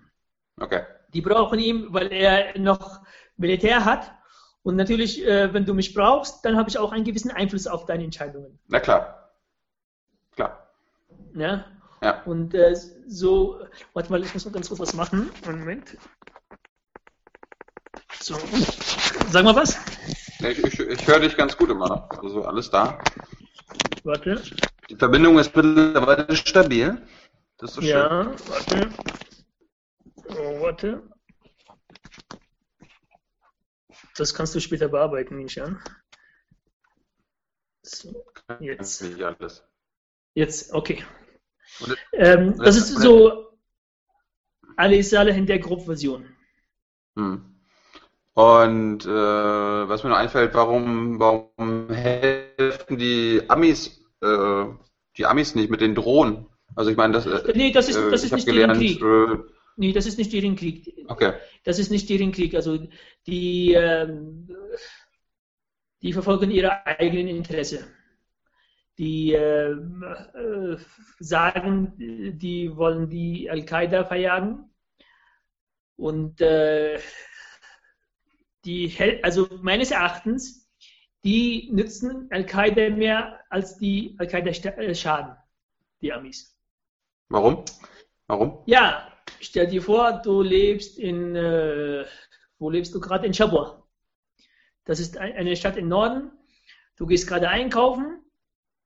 Okay. Die brauchen ihn, weil er noch Militär hat. Und natürlich, äh, wenn du mich brauchst, dann habe ich auch einen gewissen Einfluss auf deine Entscheidungen. Na klar. Klar. Ja. ja. Und äh, so, warte mal, ich muss mal ganz kurz was machen. Moment. So. Sag mal was. Ich, ich, ich höre dich ganz gut immer noch. Also alles da. Warte. Die Verbindung ist mittlerweile stabil. Das ist so schön. Ja, warte. Oh, warte. Das kannst du später bearbeiten, nehme ich an. So, jetzt. Jetzt, okay. Und, ähm, das ist so Ali Saleh in der Gruppversion. Hm. Und äh, was mir noch einfällt, warum, warum helfen die Amis, äh, die Amis nicht mit den Drohnen? Also ich meine, das, äh, nee, das ist, äh, das ist nicht gelernt, deren Krieg. Nee, das ist nicht deren Krieg. Okay. Das ist nicht deren Krieg. Also die, ähm, die verfolgen ihre eigenen Interesse die äh, äh, sagen, die wollen die Al-Qaida verjagen. Und äh, die, also meines Erachtens, die nützen Al-Qaida mehr als die Al-Qaida äh, schaden, die Amis. Warum? Warum? Ja, stell dir vor, du lebst in, äh, wo lebst du gerade? In Shabwa. Das ist eine Stadt im Norden. Du gehst gerade einkaufen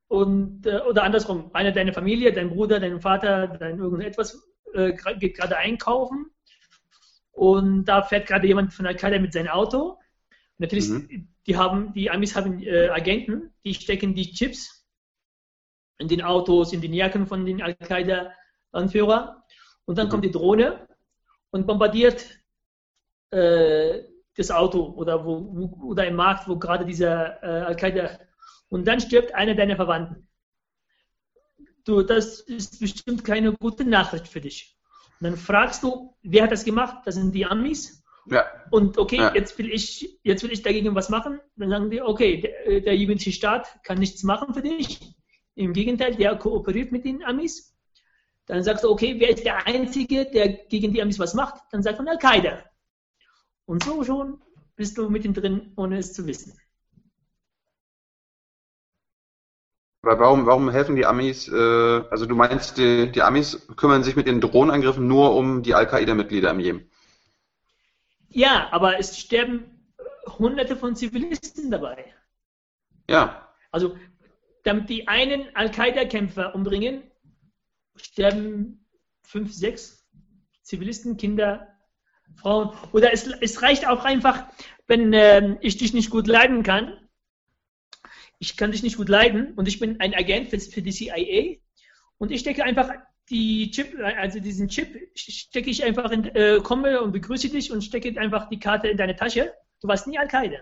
und äh, oder andersrum, einer deiner Familie, dein Bruder, dein Vater, dein irgendetwas äh, geht gerade einkaufen und da fährt gerade jemand von Al-Qaida mit seinem Auto. Und natürlich, mhm. die haben, die Amis haben äh, Agenten, die stecken die Chips in den Autos, in den Jacken von den Al-Qaida-Anführern und dann mhm. kommt die Drohne und bombardiert äh, das Auto oder wo, wo oder im Markt, wo gerade dieser äh, Al-Qaida und dann stirbt einer deiner Verwandten. Du, das ist bestimmt keine gute Nachricht für dich. dann fragst du, wer hat das gemacht? Das sind die Amis. Ja. Und okay, Ja. jetzt will ich, jetzt will ich dagegen was machen. Dann sagen die, okay, der, der jeweils Staat kann nichts machen für dich. Im Gegenteil, der kooperiert mit den Amis. Dann sagst du, okay, wer ist der Einzige, der gegen die Amis was macht? Dann sagt man Al-Qaida. Und so schon bist du mittendrin, ohne es zu wissen. Aber warum, warum helfen die Amis, äh, also du meinst, die, die Amis kümmern sich mit den Drohnenangriffen nur um die Al-Qaida-Mitglieder im Jemen? Ja, aber es sterben hunderte von Zivilisten dabei. Ja, Also, damit die einen Al-Qaida-Kämpfer umbringen, sterben fünf, sechs Zivilisten, Kinder, Frauen. Oder es, es reicht auch einfach, wenn ähm, ich dich nicht gut leiden kann. Ich kann dich nicht gut leiden und ich bin ein Agent für, für die CIA und ich stecke einfach die Chip, also diesen Chip, stecke ich einfach in, äh, komme und begrüße dich und stecke einfach die Karte in deine Tasche. Du warst nie Al-Qaida.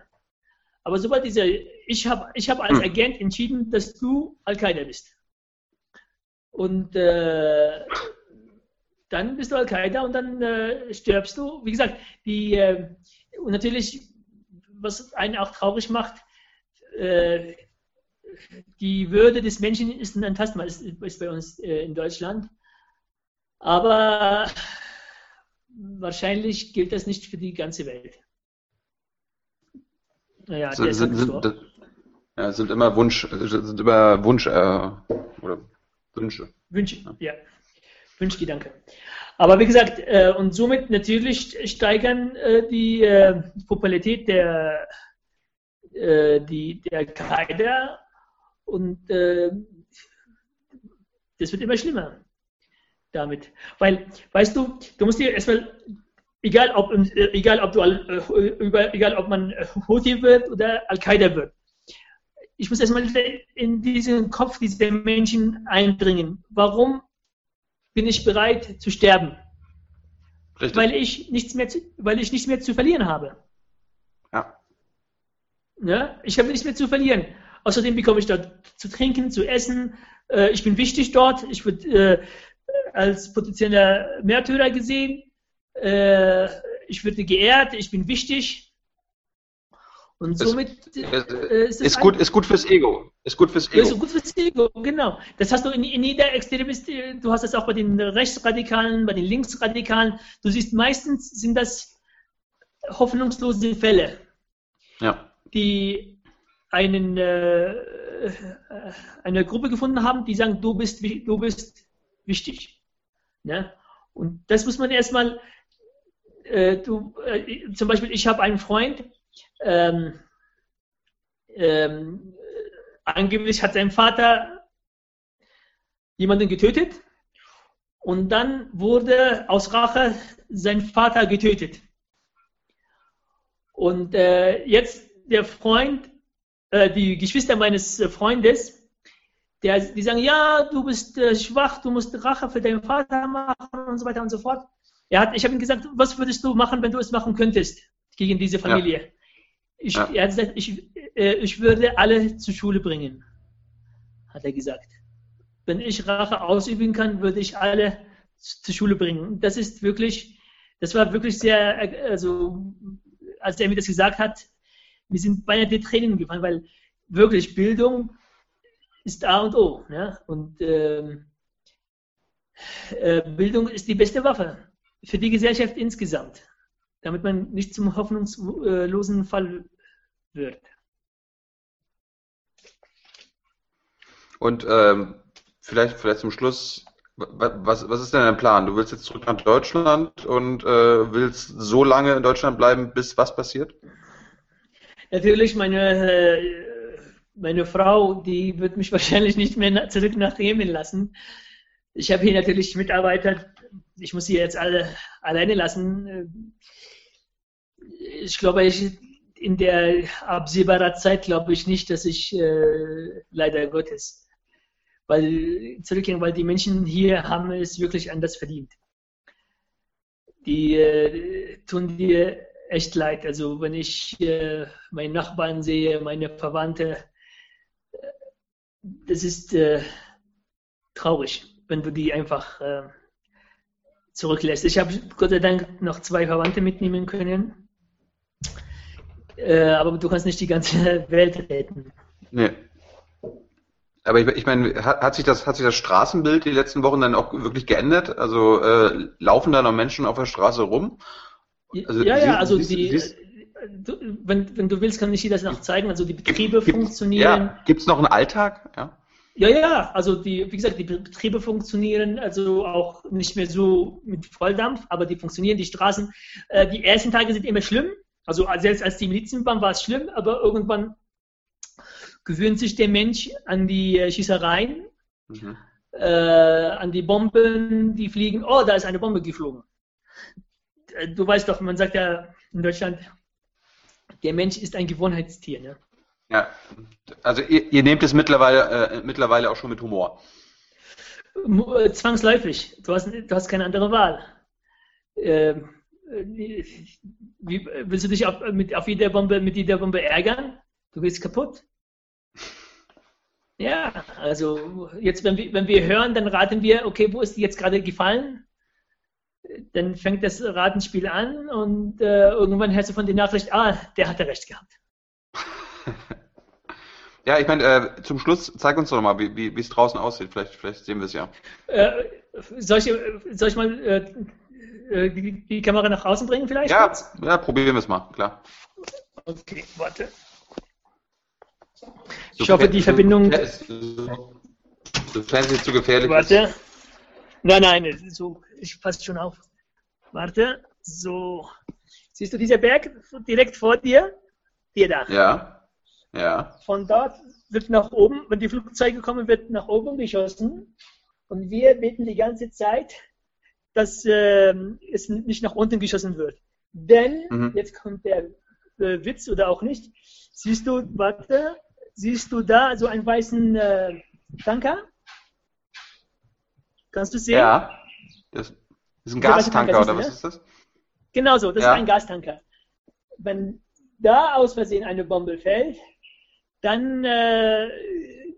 Aber sobald dieser, ich habe ich hab als Hm. Agent entschieden, dass du Al-Qaida bist. Und äh, dann bist du Al-Qaida und dann äh, stirbst du. Wie gesagt, die, äh, und natürlich, was einen auch traurig macht, äh, die Würde des Menschen ist unantastbar, ist, ist bei uns äh, in Deutschland. Aber wahrscheinlich gilt das nicht für die ganze Welt. Naja, ist sind, halt sind, ja, sind immer Wunsch, sind immer Wunsch, äh, oder Wünsche. Wünsche, ja. Wunschgedanke. Aber wie gesagt, äh, und somit natürlich steigern äh, die äh, Popularität der, äh, die, der Al-Qaida und äh, das wird immer schlimmer damit. Weil, weißt du, du musst dir erstmal, egal ob, äh, egal ob du, äh, über, egal ob man Houthi wird oder Al-Qaida wird, ich muss erstmal in diesen Kopf dieser Menschen eindringen. Warum bin ich bereit zu sterben? Richtig. Weil ich nichts mehr zu, weil ich nichts mehr zu verlieren habe. ja. Ne? Ich habe nichts mehr zu verlieren. Außerdem bekomme ich dort zu trinken, zu essen. Äh, ich bin wichtig dort. Ich wird äh, als potenzieller Märtyrer gesehen. Äh, ich werde geehrt. Ich bin wichtig. Und somit Ist, äh, ist es ist gut, ist gut fürs Ego. Ist gut fürs Ego. so gut fürs Ego, genau. Das hast du in, in jeder Extremist, du hast das auch bei den Rechtsradikalen, bei den Linksradikalen. Du siehst, meistens sind das hoffnungslose Fälle, Ja. die einen, äh, eine Gruppe gefunden haben, die sagen, du bist, du bist wichtig. Ne? Und das muss man erstmal, äh, du, äh, zum Beispiel, ich habe einen Freund, ähm, ähm, angeblich hat sein Vater jemanden getötet und dann wurde aus Rache sein Vater getötet. Und äh, jetzt der Freund, äh, die Geschwister meines Freundes, der, die sagen, ja, du bist äh, schwach, du musst Rache für deinen Vater machen und so weiter und so fort. Er hat, ich habe ihm gesagt, was würdest du machen, wenn du es machen könntest gegen diese Familie? Ich, Ja. Er hat gesagt, ich, äh, ich würde alle zur Schule bringen, hat er gesagt. Wenn ich Rache ausüben kann, würde ich alle zur Schule bringen. Das ist wirklich, das war wirklich sehr, äh, also als er mir das gesagt hat, wir sind beinahe die Tränen gefallen, weil wirklich Bildung ist A und O. Ja? Und ähm, äh, Bildung ist die beste Waffe für die Gesellschaft insgesamt, damit man nicht zum hoffnungslosen Fall wird. Und ähm, vielleicht, vielleicht zum Schluss, wa- was, was ist denn dein Plan? Du willst jetzt zurück nach Deutschland und äh, willst so lange in Deutschland bleiben, bis was passiert? Natürlich, meine, äh, meine Frau, die wird mich wahrscheinlich nicht mehr zurück nach Jemen lassen. Ich habe hier natürlich Mitarbeiter, ich muss sie jetzt alle alleine lassen. Ich glaube, ich, in der absehbaren Zeit glaube ich nicht, dass ich äh, leider Gottes, weil zurückgehen, weil die Menschen hier haben es wirklich anders verdient. Die äh, tun dir echt leid. Also wenn ich äh, meine Nachbarn sehe, meine Verwandte, äh, das ist äh, traurig, wenn du die einfach äh, zurücklässt. Ich habe Gott sei Dank noch zwei Verwandte mitnehmen können. Äh, aber du kannst nicht die ganze Welt retten. Nee. Aber ich, ich meine, hat, hat, sich das, hat sich das Straßenbild die letzten Wochen dann auch wirklich geändert? Also äh, laufen da noch Menschen auf der Straße rum? Also, ja, ja, also siehst, die, siehst, du, wenn, wenn du willst, kann ich dir das noch zeigen. Also die Betriebe gibt, funktionieren. Ja, Gibt es noch einen Alltag? Ja. Ja, ja, also die, wie gesagt, die Betriebe funktionieren also auch nicht mehr so mit Volldampf, aber die funktionieren, die Straßen. Äh, die ersten Tage sind immer schlimm. Also selbst als die Milizen waren, war es schlimm, aber irgendwann gewöhnt sich der Mensch an die äh, Schießereien, mhm. äh, an die Bomben, die fliegen. Oh, da ist eine Bombe geflogen. Äh, du weißt doch, man sagt ja in Deutschland, der Mensch ist ein Gewohnheitstier. Ne? Ja, also ihr, ihr nehmt es mittlerweile, äh, mittlerweile auch schon mit Humor. Äh, zwangsläufig. Du hast, du hast keine andere Wahl. Ähm, wie, willst du dich auf, mit, auf jeder Bombe, mit jeder Bombe ärgern? Du bist kaputt. Ja, also jetzt, wenn wir, wenn wir hören, dann raten wir, okay, wo ist die jetzt gerade gefallen? Dann fängt das Ratenspiel an und äh, irgendwann hörst du von der Nachricht, ah, der hatte recht gehabt. Ja, ich meine, äh, zum Schluss, zeig uns doch mal, wie, wie es draußen aussieht. Vielleicht, vielleicht sehen wir es ja. Äh, soll, ich, soll ich mal äh, äh, die, die, Kamera nach außen bringen vielleicht? Ja, ja probieren wir es mal, klar. Okay, warte. Ich so hoffe, die Verbindung. Sofern sie zu gefährlich warte. ist. Nein, nein, so, ich passe schon auf. Warte, so. Siehst du dieser Berg direkt vor dir? Hier da. Ja. Ja. Von dort wird nach oben, wenn die Flugzeuge kommen, wird nach oben geschossen. Und wir beten die ganze Zeit, dass äh, es nicht nach unten geschossen wird. Denn, mhm. jetzt kommt der äh, Witz oder auch nicht, siehst du, warte, siehst du da so einen weißen äh, Tanker? Kannst du sehen? Ja. Das ist ein Gastanker oder was ist das? Genau so, das ja. ist ein Gastanker. Wenn da aus Versehen eine Bombe fällt, dann äh,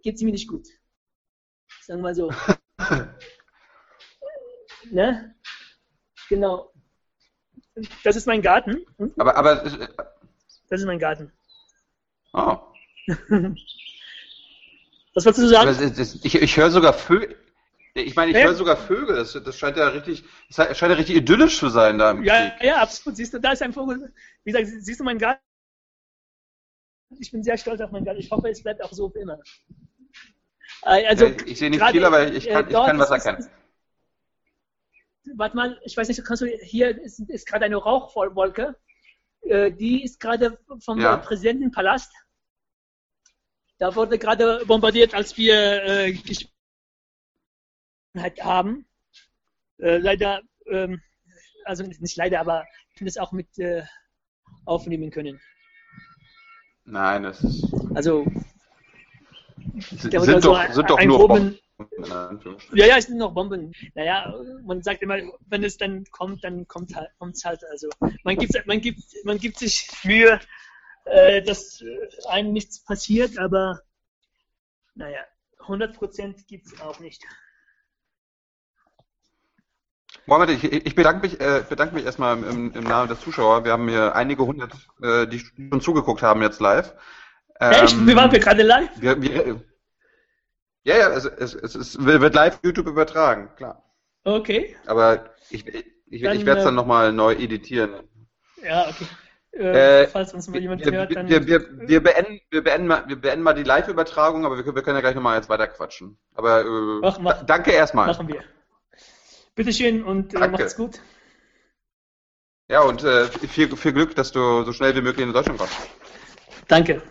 geht es mir nicht gut. Sagen wir mal so. ne? Genau. Das ist mein Garten. Hm? Aber, aber. Äh, das ist mein Garten. Oh. Was wolltest du sagen? Das, ich, ich höre sogar Vögel. Ich meine, ich höre sogar Vögel. Das, das, scheint ja richtig, das scheint ja richtig idyllisch zu sein da im Ja, Krieg. ja, absolut. Siehst du, da ist ein Vogel. Wie gesagt, siehst du meinen Garten? ich bin sehr stolz auf meinen Garten. Ich hoffe, es bleibt auch so für immer. Äh, also, ja, ich sehe nicht viel, aber ich kann, ich kann was erkennen. Warte mal, ich weiß nicht, kannst du, hier ist, ist gerade eine Rauchwolke. Äh, die ist gerade vom ja. Präsidentenpalast. Da wurde gerade bombardiert, als wir äh, haben. Äh, leider, ähm, also nicht leider, aber ich finde es auch mit äh, aufnehmen können. Nein, das ist. Also. Sind, sind doch, so sind doch nur Bomben. Ja, ja, es sind noch Bomben. Naja, man sagt immer, wenn es dann kommt, dann kommt halt, kommt's halt. Also man gibt, man gibt, man gibt sich Mühe, äh, dass einem nichts passiert, aber naja, 100% gibt es auch nicht. Mohamed, ich, ich bedanke mich, äh, bedanke mich erstmal im, im Namen der Zuschauer. Wir haben hier einige hundert, äh, die schon zugeguckt haben jetzt live. Ähm, Echt? Wir waren wir gerade live? Wir, wir, ja, ja, es, es, es, es wird live YouTube übertragen, klar. Okay. Aber ich, ich, ich, werde es dann äh, nochmal neu editieren. Ja, okay. Äh, äh, falls uns mal jemand wir, hört, dann. Wir, wir, wir, beenden, wir, beenden mal, wir beenden mal die Live-Übertragung, aber wir, wir können ja gleich nochmal jetzt weiter quatschen. Aber äh, mach, mach, danke erstmal. Machen wir. Bitteschön und äh, macht's gut. Ja, und äh, viel, viel Glück, dass du so schnell wie möglich in Deutschland kommst. Danke.